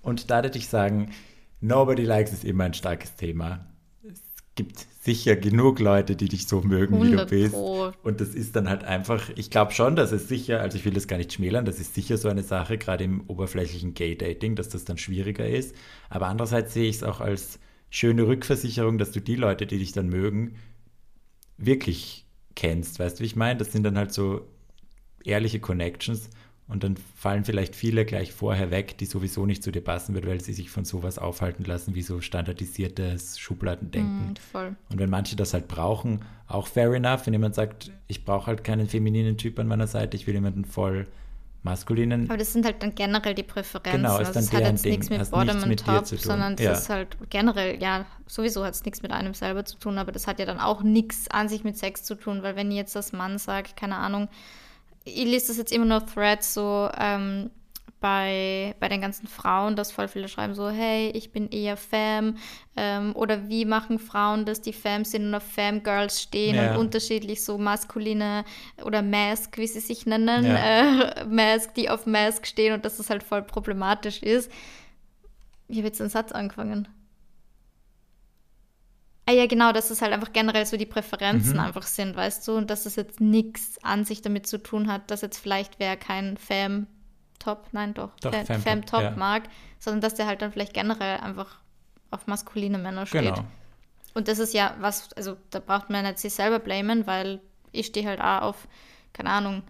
Und da würde ich sagen, Nobody Likes ist immer ein starkes Thema. Es gibt sicher genug Leute, die dich so mögen, wie du 100 bist. Pro. Und das ist dann halt einfach, ich glaube schon, dass es sicher, also ich will das gar nicht schmälern, das ist sicher so eine Sache, gerade im oberflächlichen Gay-Dating, dass das dann schwieriger ist. Aber andererseits sehe ich es auch als schöne Rückversicherung, dass du die Leute, die dich dann mögen, wirklich kennst. Weißt du, wie ich meine? Das sind dann halt so ehrliche Connections und dann fallen vielleicht viele gleich vorher weg, die sowieso nicht zu dir passen wird, weil sie sich von sowas aufhalten lassen, wie so standardisiertes Schubladendenken. Voll. Und wenn manche das halt brauchen, auch fair enough, wenn jemand sagt, ich brauche halt keinen femininen Typ an meiner Seite, ich will jemanden voll maskulinen. Aber das sind halt dann generell die Präferenzen. Genau, ist also dann es hat deren jetzt Ding, nichts mit nichts und Top, zu tun. sondern das Ja. ist halt generell, ja, sowieso hat es nichts mit einem selber zu tun, aber das hat ja dann auch nichts an sich mit Sex zu tun, weil wenn jetzt das Mann sagt, keine Ahnung, ich lese das jetzt immer nur Threads so ähm, bei, bei den ganzen Frauen, dass voll viele schreiben so, hey, ich bin eher Femme ähm, oder wie machen Frauen das, die Femme sind und auf Femme-Girls stehen Ja. und unterschiedlich so maskuline oder Mask, wie sie sich nennen, Ja. äh, Mask, die auf Mask stehen und dass das halt voll problematisch ist. Ich habe jetzt einen Satz angefangen. Ah ja, genau, dass es halt einfach generell so die Präferenzen Mhm. einfach sind, weißt du, und dass es jetzt nichts an sich damit zu tun hat, dass jetzt vielleicht wer kein Fam-Top, nein doch, Doch, Fam- Fam-Top, Fam-Top ja. mag, sondern dass der halt dann vielleicht generell einfach auf maskuline Männer steht. Genau. Und das ist ja was, also da braucht man nicht sich selber blamen, weil ich stehe halt auch auf, keine Ahnung,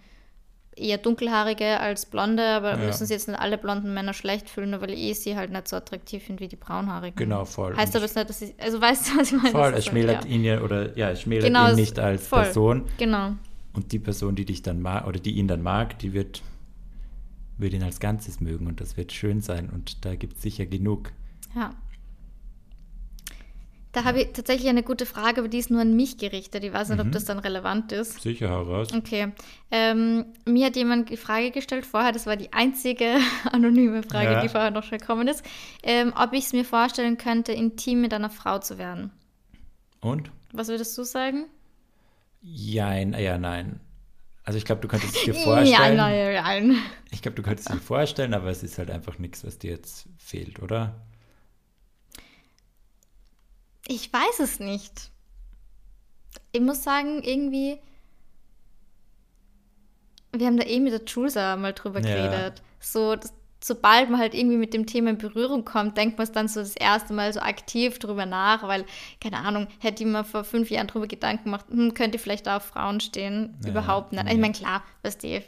eher dunkelhaarige als blonde, aber Ja. müssen sich jetzt nicht alle blonden Männer schlecht fühlen, nur weil ich sie halt nicht so attraktiv finde wie die braunhaarigen. Genau, voll. Heißt aber es nicht, dass ich, also weißt du, was ich meine? voll, es schmälert ja. ihn ja, oder ja, es schmälert Genau, ihn nicht als voll. Person. Genau. Und die Person, die dich dann mag, oder die ihn dann mag, die wird, wird ihn als Ganzes mögen und das wird schön sein und da gibt es sicher genug. Ja. Da habe ich tatsächlich eine gute Frage, aber die ist nur an mich gerichtet. Ich weiß nicht, Mhm. ob das dann relevant ist. Sicher heraus. Okay. Ähm, mir hat jemand die Frage gestellt vorher, das war die einzige anonyme Frage, Ja. die vorher noch schon gekommen ist, ähm, ob ich es mir vorstellen könnte, intim mit einer Frau zu werden. Und? Was würdest du sagen? Jein, ja, nein. Also ich glaube, du könntest es dir vorstellen. Ja, nein, nein. Ich glaube, du könntest es dir vorstellen, aber es ist halt einfach nichts, was dir jetzt fehlt, oder? Ich weiß es nicht. Ich muss sagen, irgendwie. Wir haben da eh mit der Julesa mal drüber Ja. geredet. So, das, sobald man halt irgendwie mit dem Thema in Berührung kommt, denkt man es dann so das erste Mal so aktiv drüber nach, weil, keine Ahnung, hätte ich mir vor fünf Jahren drüber Gedanken gemacht, hm, könnte vielleicht auch auf Frauen stehen? Ja, Überhaupt nicht. nee. Ich meine, klar, was die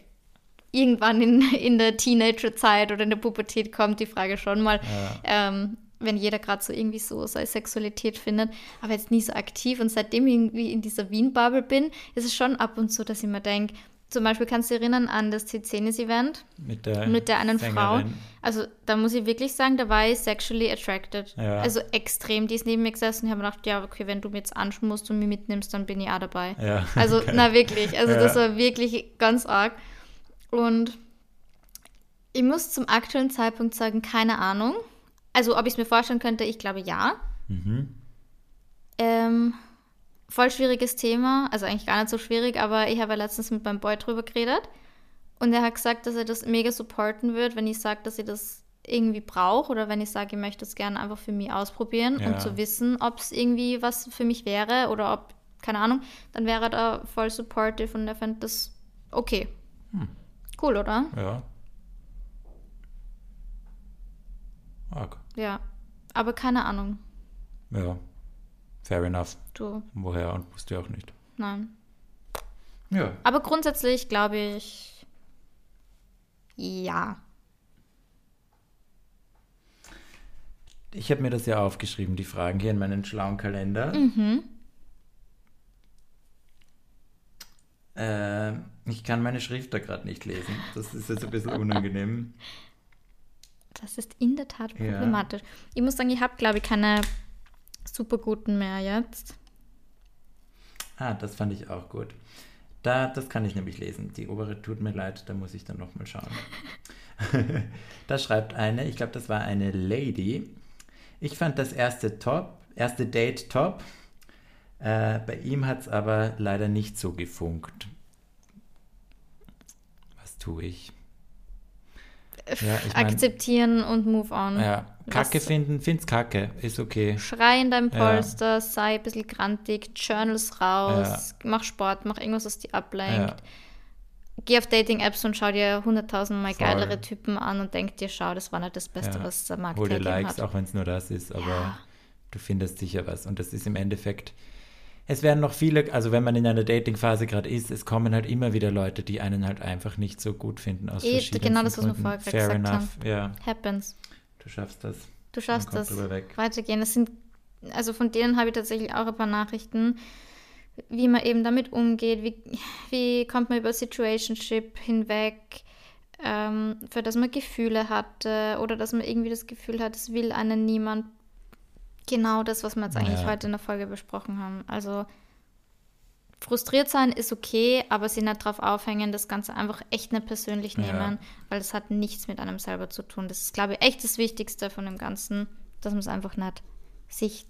irgendwann in, in der Teenagerzeit oder in der Pubertät kommt die Frage schon mal, ähm, wenn jeder gerade so irgendwie so seine Sexualität findet, aber jetzt nie so aktiv. Und seitdem ich irgendwie in dieser Wien-Bubble bin, ist es schon ab und zu, dass ich mir denke, zum Beispiel kannst du dich erinnern an das C10-Event Mit der, mit der einen Frau. Sängerin. Also da muss ich wirklich sagen, da war ich sexually attracted. Ja. Also extrem. Die ist neben mir gesessen und ich habe mir gedacht, ja, okay, wenn du mir jetzt anschmusst und mich mitnimmst, dann bin ich auch dabei. Ja, Also, geil. na wirklich. Also Ja. das war wirklich ganz arg. Und ich muss zum aktuellen Zeitpunkt sagen, keine Ahnung. Also ob ich es mir vorstellen könnte, ich glaube ja. Mhm. Ähm, voll schwieriges Thema, also eigentlich gar nicht so schwierig, aber ich habe ja letztens mit meinem Boy drüber geredet und er hat gesagt, dass er das mega supporten wird, wenn ich sage, dass ich das irgendwie brauche oder wenn ich sage, ich möchte es gerne einfach für mich ausprobieren, Ja. um zu wissen, ob es irgendwie was für mich wäre oder ob, keine Ahnung, dann wäre er da voll supportive und er fände das okay. Hm. Cool, oder? Ja. Arg. Ja. Aber keine Ahnung. Ja. Fair enough. Du, Woher und wusste ich auch nicht. nein. Ja. Aber grundsätzlich glaube ich, ja. Ich habe mir das ja aufgeschrieben, die Fragen hier in meinen schlauen Kalender. Mhm. Äh, ich kann meine Schrift da gerade nicht lesen. Das ist jetzt ein bisschen unangenehm. Das ist in der Tat Ja. problematisch. Ich muss sagen, ich habe, glaube ich, keine super guten mehr jetzt. Ah, das fand ich auch gut. Da, das kann ich nämlich lesen. Die obere tut mir leid, da muss ich dann nochmal schauen. da schreibt eine, ich glaube, das war eine Lady. Ich fand das erste top, erste Date top. Äh, bei ihm hat es aber leider nicht so gefunkt. Was tue ich? Ja, ich mein- Akzeptieren und move on. Ja, Kacke Was- finden, find's Kacke, ist okay. Schrei in deinem Ja. Polster, sei ein bisschen grantig, Journals raus, mach Sport, mach irgendwas, was dich ablenkt. Ja. Geh auf Dating-Apps und schau dir hunderttausendmal geilere Typen an und denk dir, schau, das war nicht das Beste, Ja. was der Markt Hol dir Likes, hat. auch wenn es nur das ist, aber Ja. du findest sicher was. Und das ist im Endeffekt, es werden noch viele, also wenn man in einer Dating-Phase gerade ist, es kommen halt immer wieder Leute, die einen halt einfach nicht so gut finden aus Eh, verschiedenen genau das, was wir Gründen. vorher gerade Fair gesagt enough, ja, Happens. du schaffst das. Du schaffst das. Weitergehen. Das sind, also von denen habe ich tatsächlich auch ein paar Nachrichten, wie man eben damit umgeht, wie, wie kommt man über Situationship hinweg, ähm, für das man Gefühle hatte oder dass man irgendwie das Gefühl hat, es will einen niemand. Genau das, was wir jetzt eigentlich Ja. heute in der Folge besprochen haben. Also frustriert sein ist okay, aber sich nicht darauf aufhängen, das Ganze einfach echt nicht persönlich Ja. nehmen, weil das hat nichts mit einem selber zu tun. Das ist, glaube ich, echt das Wichtigste von dem Ganzen, dass man es einfach nicht sich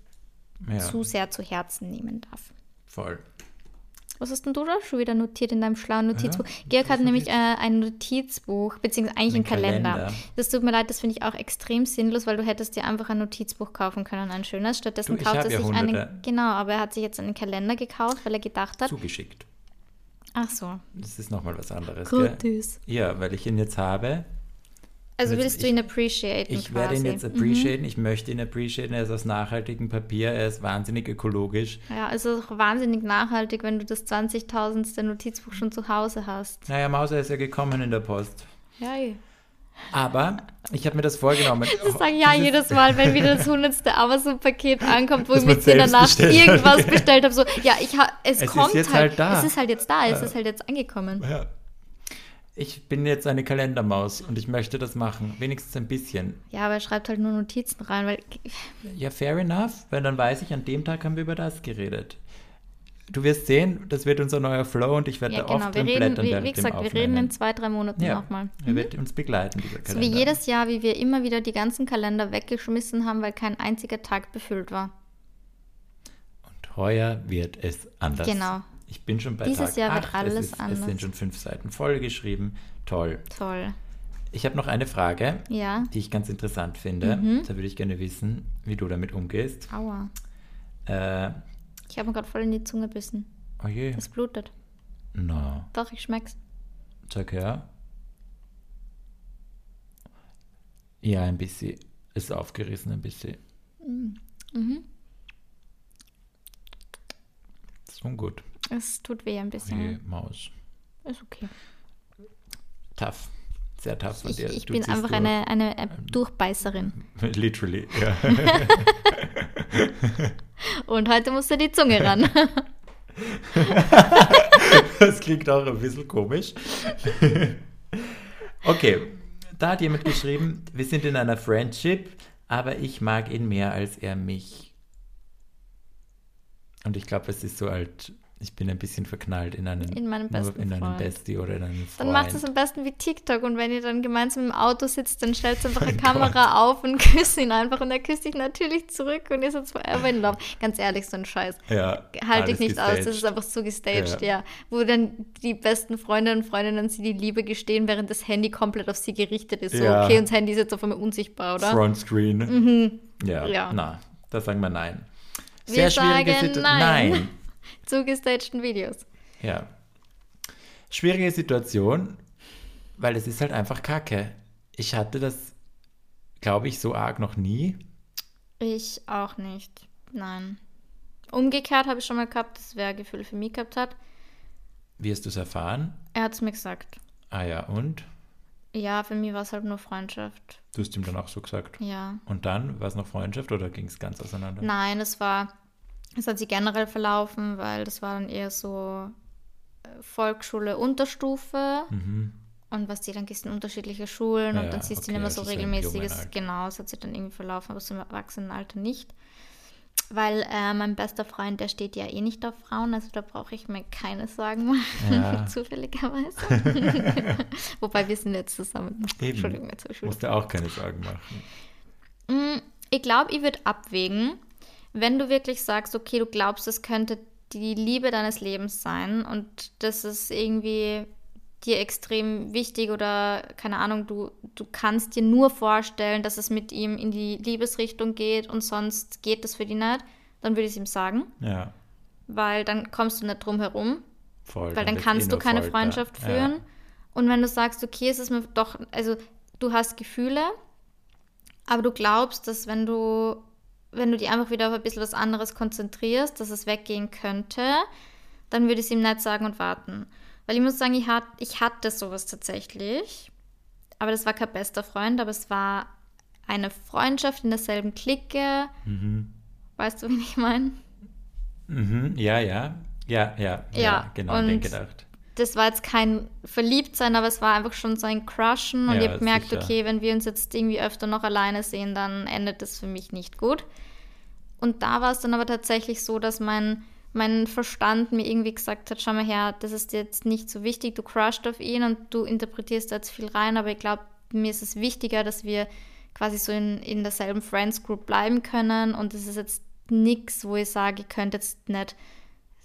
Ja, zu sehr zu Herzen nehmen darf. voll. Was hast denn du da schon wieder notiert in deinem schlauen Notizbuch? Ja, Georg hat nämlich äh, ein Notizbuch, beziehungsweise eigentlich Ein einen Kalender. Kalender. Das tut mir leid, das finde ich auch extrem sinnlos, weil du hättest dir einfach ein Notizbuch kaufen können, ein schönes. Stattdessen Du, kauft er ja sich einen. Genau, aber er hat sich jetzt einen Kalender gekauft, weil er gedacht hat, Zugeschickt. ach so, Das ist nochmal was anderes. Gell? gratis. Ja, weil ich ihn jetzt habe. Also jetzt willst du ihn appreciaten Ich quasi. werde ihn jetzt appreciaten, ich möchte ihn appreciaten. Er ist aus nachhaltigem Papier, er ist wahnsinnig ökologisch. Ja, es ist auch wahnsinnig nachhaltig, wenn du das 20.000. Notizbuch schon zu Hause hast. Naja, Mauser ist ja gekommen in der Post. Ja, eh. Aber ich habe mir das vorgenommen. Ich sage ja Dieses- jedes Mal, wenn wieder das hundertste Amazon-Paket ankommt, wo ich mit in der Nacht irgendwas bestellt habe. So, ja, ich ha es, Es ist kommt jetzt halt, halt da. Es ist halt jetzt da, es Ja. ist halt jetzt angekommen. Ja. Ich bin jetzt eine Kalendermaus und ich möchte das machen. Wenigstens ein bisschen. Ja, aber er schreibt halt nur Notizen rein, weil Ja, fair enough, weil dann weiß ich, an dem Tag haben wir über das geredet. Du wirst sehen, das wird unser neuer Flow und ich werde ja da genau, oft wir drin reden, blättern wie, wie gesagt, wir reden in zwei, drei Monaten ja, nochmal. er wird uns begleiten, dieser So Kalender. wie jedes Jahr, wie wir immer wieder die ganzen Kalender weggeschmissen haben, weil kein einziger Tag befüllt war. Und heuer wird es anders. Genau. Ich bin schon bei Dieses Tag Jahr wird acht. alles es ist, anders. Es sind schon fünf Seiten vollgeschrieben. Toll. Toll. Ich habe noch eine Frage, Ja. die ich ganz interessant finde. Mhm. Da würde ich gerne wissen, wie du damit umgehst. Aua. Äh, Ich habe mir gerade voll in die Zunge gebissen. oh je. Es blutet. No. Doch, ich schmeck's. Sag her. Ja, ein bisschen. Ist aufgerissen ein bisschen. Mhm. Ist schon gut. Es tut weh ein bisschen. Maus. Ist okay. Tough. Sehr tough von Ich, dir. ich Du bin einfach durch. eine, eine äh, Durchbeißerin. Literally, ja. Und heute musste die Zunge ran. Das klingt auch ein bisschen komisch. Okay, da hat jemand geschrieben, wir sind in einer Friendship, aber ich mag ihn mehr als er mich. Und ich glaube, es ist so alt, ich bin ein bisschen verknallt in einen, In meinen nur besten in einen Freund. Bestie oder in einen Freund. Dann macht es am besten wie TikTok und wenn ihr dann gemeinsam im Auto sitzt, dann stellt einfach eine Oh Kamera Gott. auf und küsst ihn einfach und er küsst dich natürlich zurück und ihr seid forever in love. Ganz ehrlich, so ein Scheiß. ja, Halte ich nicht aus, das gestaged. ist einfach so gestaged, Ja. ja. Wo dann die besten Freundinnen und Freundinnen sie die Liebe gestehen, während das Handy komplett auf sie gerichtet ist. So, Ja. okay, und das Handy ist jetzt auf einmal unsichtbar, oder? Frontscreen. Ja, Ja. na, da sagen wir nein. Wir schwierige sagen Situ- nein. Nein. Zu gestagten Videos. Ja. Schwierige Situation, weil es ist halt einfach Kacke. Ich hatte das, glaube ich, so arg noch nie. Ich auch nicht. Nein. Umgekehrt habe ich schon mal gehabt, dass wer Gefühle für mich gehabt hat. Wie hast du es erfahren? Er hat es mir gesagt. Ah ja, und? Ja, für mich war es halt nur Freundschaft. Du hast ihm dann auch so gesagt. Ja. Und dann, war es noch Freundschaft oder ging es ganz auseinander? Nein, es war, es hat sich generell verlaufen, weil das war dann eher so äh, Volksschule, Unterstufe. Mhm. Und was die dann gehst in unterschiedliche Schulen Ja, und dann siehst du okay, ihn immer so so im regelmäßig. jungen Es- Alter. Genau, es hat sich dann irgendwie verlaufen, aber so im Erwachsenenalter nicht. Weil äh, mein bester Freund, der steht ja eh nicht auf Frauen, also da brauche ich mir keine Sorgen machen, Ja. zufälligerweise. Wobei wir sind jetzt zusammen. Eben. Entschuldigung, jetzt habe ich schon Musst du auch keine Sorgen machen. Mm, Ich glaube, ich würde abwägen, wenn du wirklich sagst, okay, du glaubst, es könnte die Liebe deines Lebens sein und das ist irgendwie dir extrem wichtig oder keine Ahnung, du, du kannst dir nur vorstellen, dass es mit ihm in die Liebesrichtung geht und sonst geht das für dich nicht, dann würde ich es ihm sagen, Ja, weil dann kommst du nicht drum herum voll. weil dann kannst eh du keine Folter. Freundschaft Ja. führen. Und wenn du sagst, okay, es ist mir doch, also du hast Gefühle, aber du glaubst, dass wenn du, wenn du dich einfach wieder auf ein bisschen was anderes konzentrierst, dass es weggehen könnte, dann würde ich es ihm nicht sagen und warten. Weil ich muss sagen, ich, hat, ich hatte sowas tatsächlich, aber das war kein bester Freund, aber es war eine Freundschaft in derselben Clique. Mhm. Weißt du, wen ich meine? Mhm. Ja, ja. Ja, ja, ja, Ja, genau, an den und- gedacht. Das war jetzt kein Verliebtsein, aber es war einfach schon so ein Crushen und Ja, ich habe gemerkt, sicher. okay, wenn wir uns jetzt irgendwie öfter noch alleine sehen, dann endet das für mich nicht gut. Und da war es dann aber tatsächlich so, dass mein, mein Verstand mir irgendwie gesagt hat, schau mal her, das ist jetzt nicht so wichtig, du crusht auf ihn und du interpretierst da jetzt viel rein, aber ich glaube, mir ist es wichtiger, dass wir quasi so in, in derselben Friends Group bleiben können und es ist jetzt nichts, wo ich sage, ich könnte jetzt nicht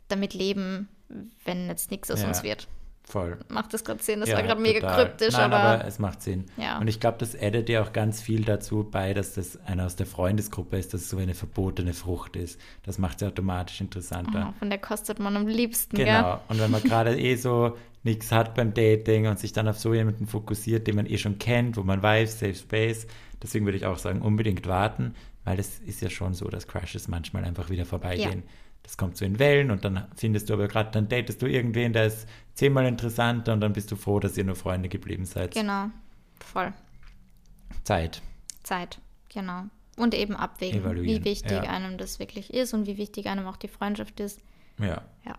damit leben, wenn jetzt nichts aus Ja. uns wird. Voll. Macht das gerade Sinn? Das Ja, war gerade mega kryptisch, Nein, aber, es macht Sinn. Ja. Und ich glaube, das addet ja auch ganz viel dazu bei, dass das einer aus der Freundesgruppe ist, dass es so eine verbotene Frucht ist. Das macht es ja automatisch interessanter. oh, von der kostet man am liebsten, Genau. gell? Und wenn man gerade eh so nichts hat beim Dating und sich dann auf so jemanden fokussiert, den man eh schon kennt, wo man weiß, Safe Space, deswegen würde ich auch sagen, unbedingt warten, weil es ist ja schon so, dass Crushes manchmal einfach wieder vorbeigehen. Das kommt so in Wellen und dann findest du aber gerade, dann datest du irgendwen, der ist zehnmal interessanter und dann bist du froh, dass ihr nur Freunde geblieben seid. Genau. Voll. Zeit. Zeit. Genau. Und eben abwägen, Evaluieren, wie wichtig ja. einem das wirklich ist und wie wichtig einem auch die Freundschaft ist. Ja. Ja.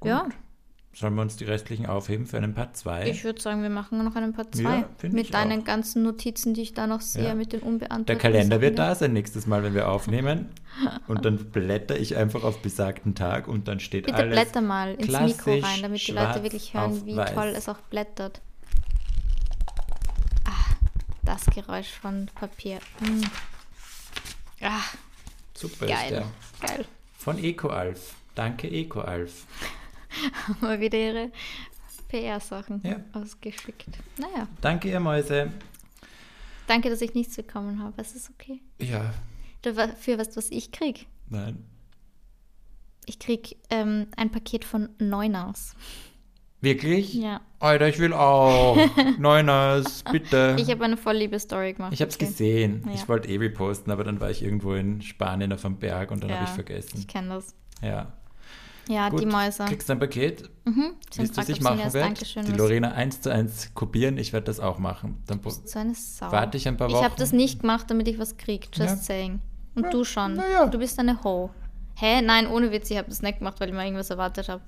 Gut. Ja. Sollen wir uns die restlichen aufheben für einen Part 2? Ich würde sagen, wir machen noch einen Part 2. Ja, mit ich deinen auch. ganzen Notizen, die ich da noch sehe, Ja. mit den unbeantworteten Der Kalender wird da sein nächstes Mal, wenn wir aufnehmen. Und dann blätter ich einfach auf besagten Tag und dann steht Bitte alles. blätter mal ins Mikro rein, damit die Leute wirklich hören, wie weiß. toll es auch blättert. Ah, das Geräusch von Papier. Mm. Ah, Super ist geil. der. Geil. Von EcoAlf. Danke, EcoAlf. Mal wieder ihre PR-Sachen Ja. ausgeschickt. Naja, Danke, ihr Mäuse. danke, dass ich nichts bekommen habe. Es ist okay. Ja, Dafür weißt du, was ich krieg? nein. Ich krieg ähm, ein Paket von Neuners. Wirklich? Ja. Alter, ich will auch. Neuners, bitte. Ich habe eine voll liebe Story gemacht. Ich habe es okay. gesehen. Ja. Ich wollte eh reposten, aber dann war ich irgendwo in Spanien auf dem Berg und dann Ja, habe ich vergessen. Ich kenne das. Ja. Ja, Gut, die Mäuse. Kriegst du ein Paket, Mhm. wie es fragt, ich ob sie machen mir? Dankeschön Die Lorena eins zu eins kopieren. Ich werde das auch machen. Dann So eine Sau. Warte ich ein paar Ich habe Wochen. das nicht gemacht, damit ich was krieg. Just Ja. saying. Und Ja, du schon. ja. Du bist eine Ho. Hä? Nein, ohne Witz, ich habe das nicht gemacht, weil ich mal irgendwas erwartet habe.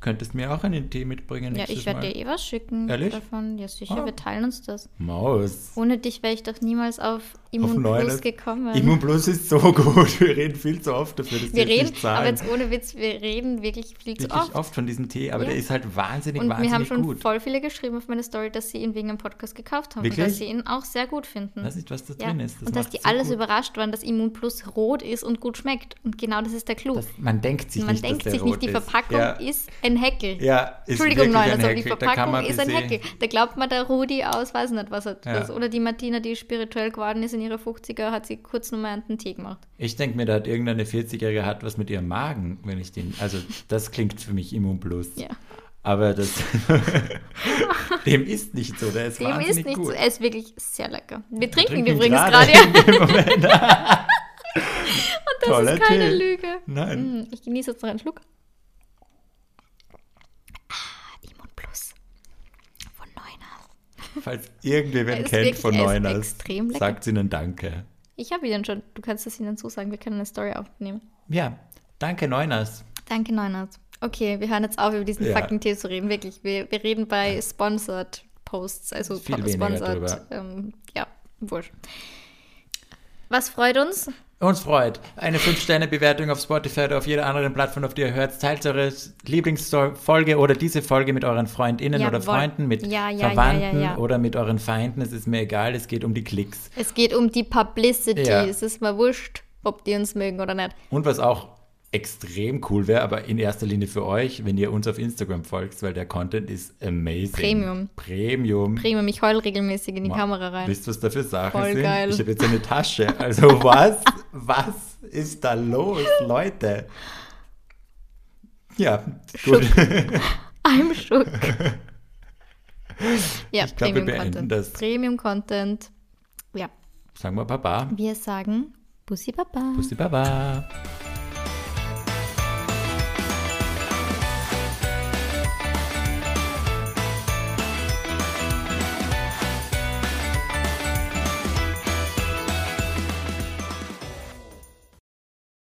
Könntest mir auch einen Tee mitbringen Ja, ich werde dir eh was schicken Ehrlich? davon. Ja, sicher, Ah. wir teilen uns das. Maus. Ohne dich wäre ich doch niemals auf Immun Auf Plus gekommen. Immun Plus ist so gut. Wir reden viel zu oft dafür, dass wir reden, nicht zahlen. aber jetzt ohne Witz, wir reden wirklich viel zu Wirklich oft. oft. von diesem Tee, aber Ja. der ist halt wahnsinnig, Und mir haben wahnsinnig schon gut. voll viele geschrieben auf meine Story, dass sie ihn wegen dem Podcast gekauft haben Wirklich? und dass sie ihn auch sehr gut finden. Weiß nicht, was da ja. drin ist. Das und dass die so alles gut. überrascht waren, dass Immun Plus rot ist und gut schmeckt. Und genau das ist der Clou. Das, man denkt sich Man nicht, denkt dass der sich nicht, rot die ist. Verpackung ja. ist ein Heckel. Ja, ist Entschuldigung, nein, ein also die Verpackung ist ein Heckel. Da glaubt man der Rudi aus, weiß nicht, was er Ja. das. Oder die Martina, die spirituell geworden ist in ihre 50er, hat sie kurz nochmal einen Tee gemacht. Ich denke mir, da hat irgendeine 40-Jährige hat was mit ihrem Magen, wenn ich den. Also, das klingt für mich Immun Plus. Ja. Aber das. dem ist nicht so. Der ist Dem wahnsinnig ist nicht gut. so. Er ist wirklich sehr lecker. Wir Wir trinken trinken übrigens gerade gerade. Moment. Das Toller ist keine Tee. Lüge. Nein. Mm, Ich genieße jetzt noch einen Schluck. Ah, Immun Plus. Von Neuner. Falls irgendwer wen ist kennt von er Neuners, sagt ihnen Danke. Ich habe ihn schon. Du kannst es ihnen zusagen. Wir können eine Story aufnehmen. Ja, danke Neuners. Danke, Neunert. Okay, wir hören jetzt auf, über diesen Ja. fucking Tee zu reden. Wirklich. Wir, wir reden bei Sponsored Posts. Also Viel Sponsored. Ähm, ja, wurscht. Was freut uns? Uns freut. Eine 5-Sterne-Bewertung auf Spotify oder auf jeder anderen Plattform, auf die ihr hört. Teilt eure Lieblingsfolge oder diese Folge mit euren FreundInnen oder Jawohl. Freunden, mit Ja, ja, Verwandten ja, oder mit euren Feinden. Es ist mir egal, es geht um die Klicks. Es geht um die Publicity. Es ist mal wurscht, ob die uns mögen oder nicht. Und was auch extrem cool wäre, aber in erster Linie für euch, wenn ihr uns auf Instagram folgt, weil der Content ist amazing. Premium. Premium. Premium, ich heul regelmäßig in die Ma- Kamera rein. Wisst ihr, was da für Sachen Voll sind? geil. Ich habe jetzt eine Tasche. Also was? was ist da los, Leute? Ja, gut. I'm shook. ja, Ich glaub, wir Premium beenden Content. das. Premium Content. Ja, Sagen wir Baba. wir sagen Bussi Baba. Bussi Baba.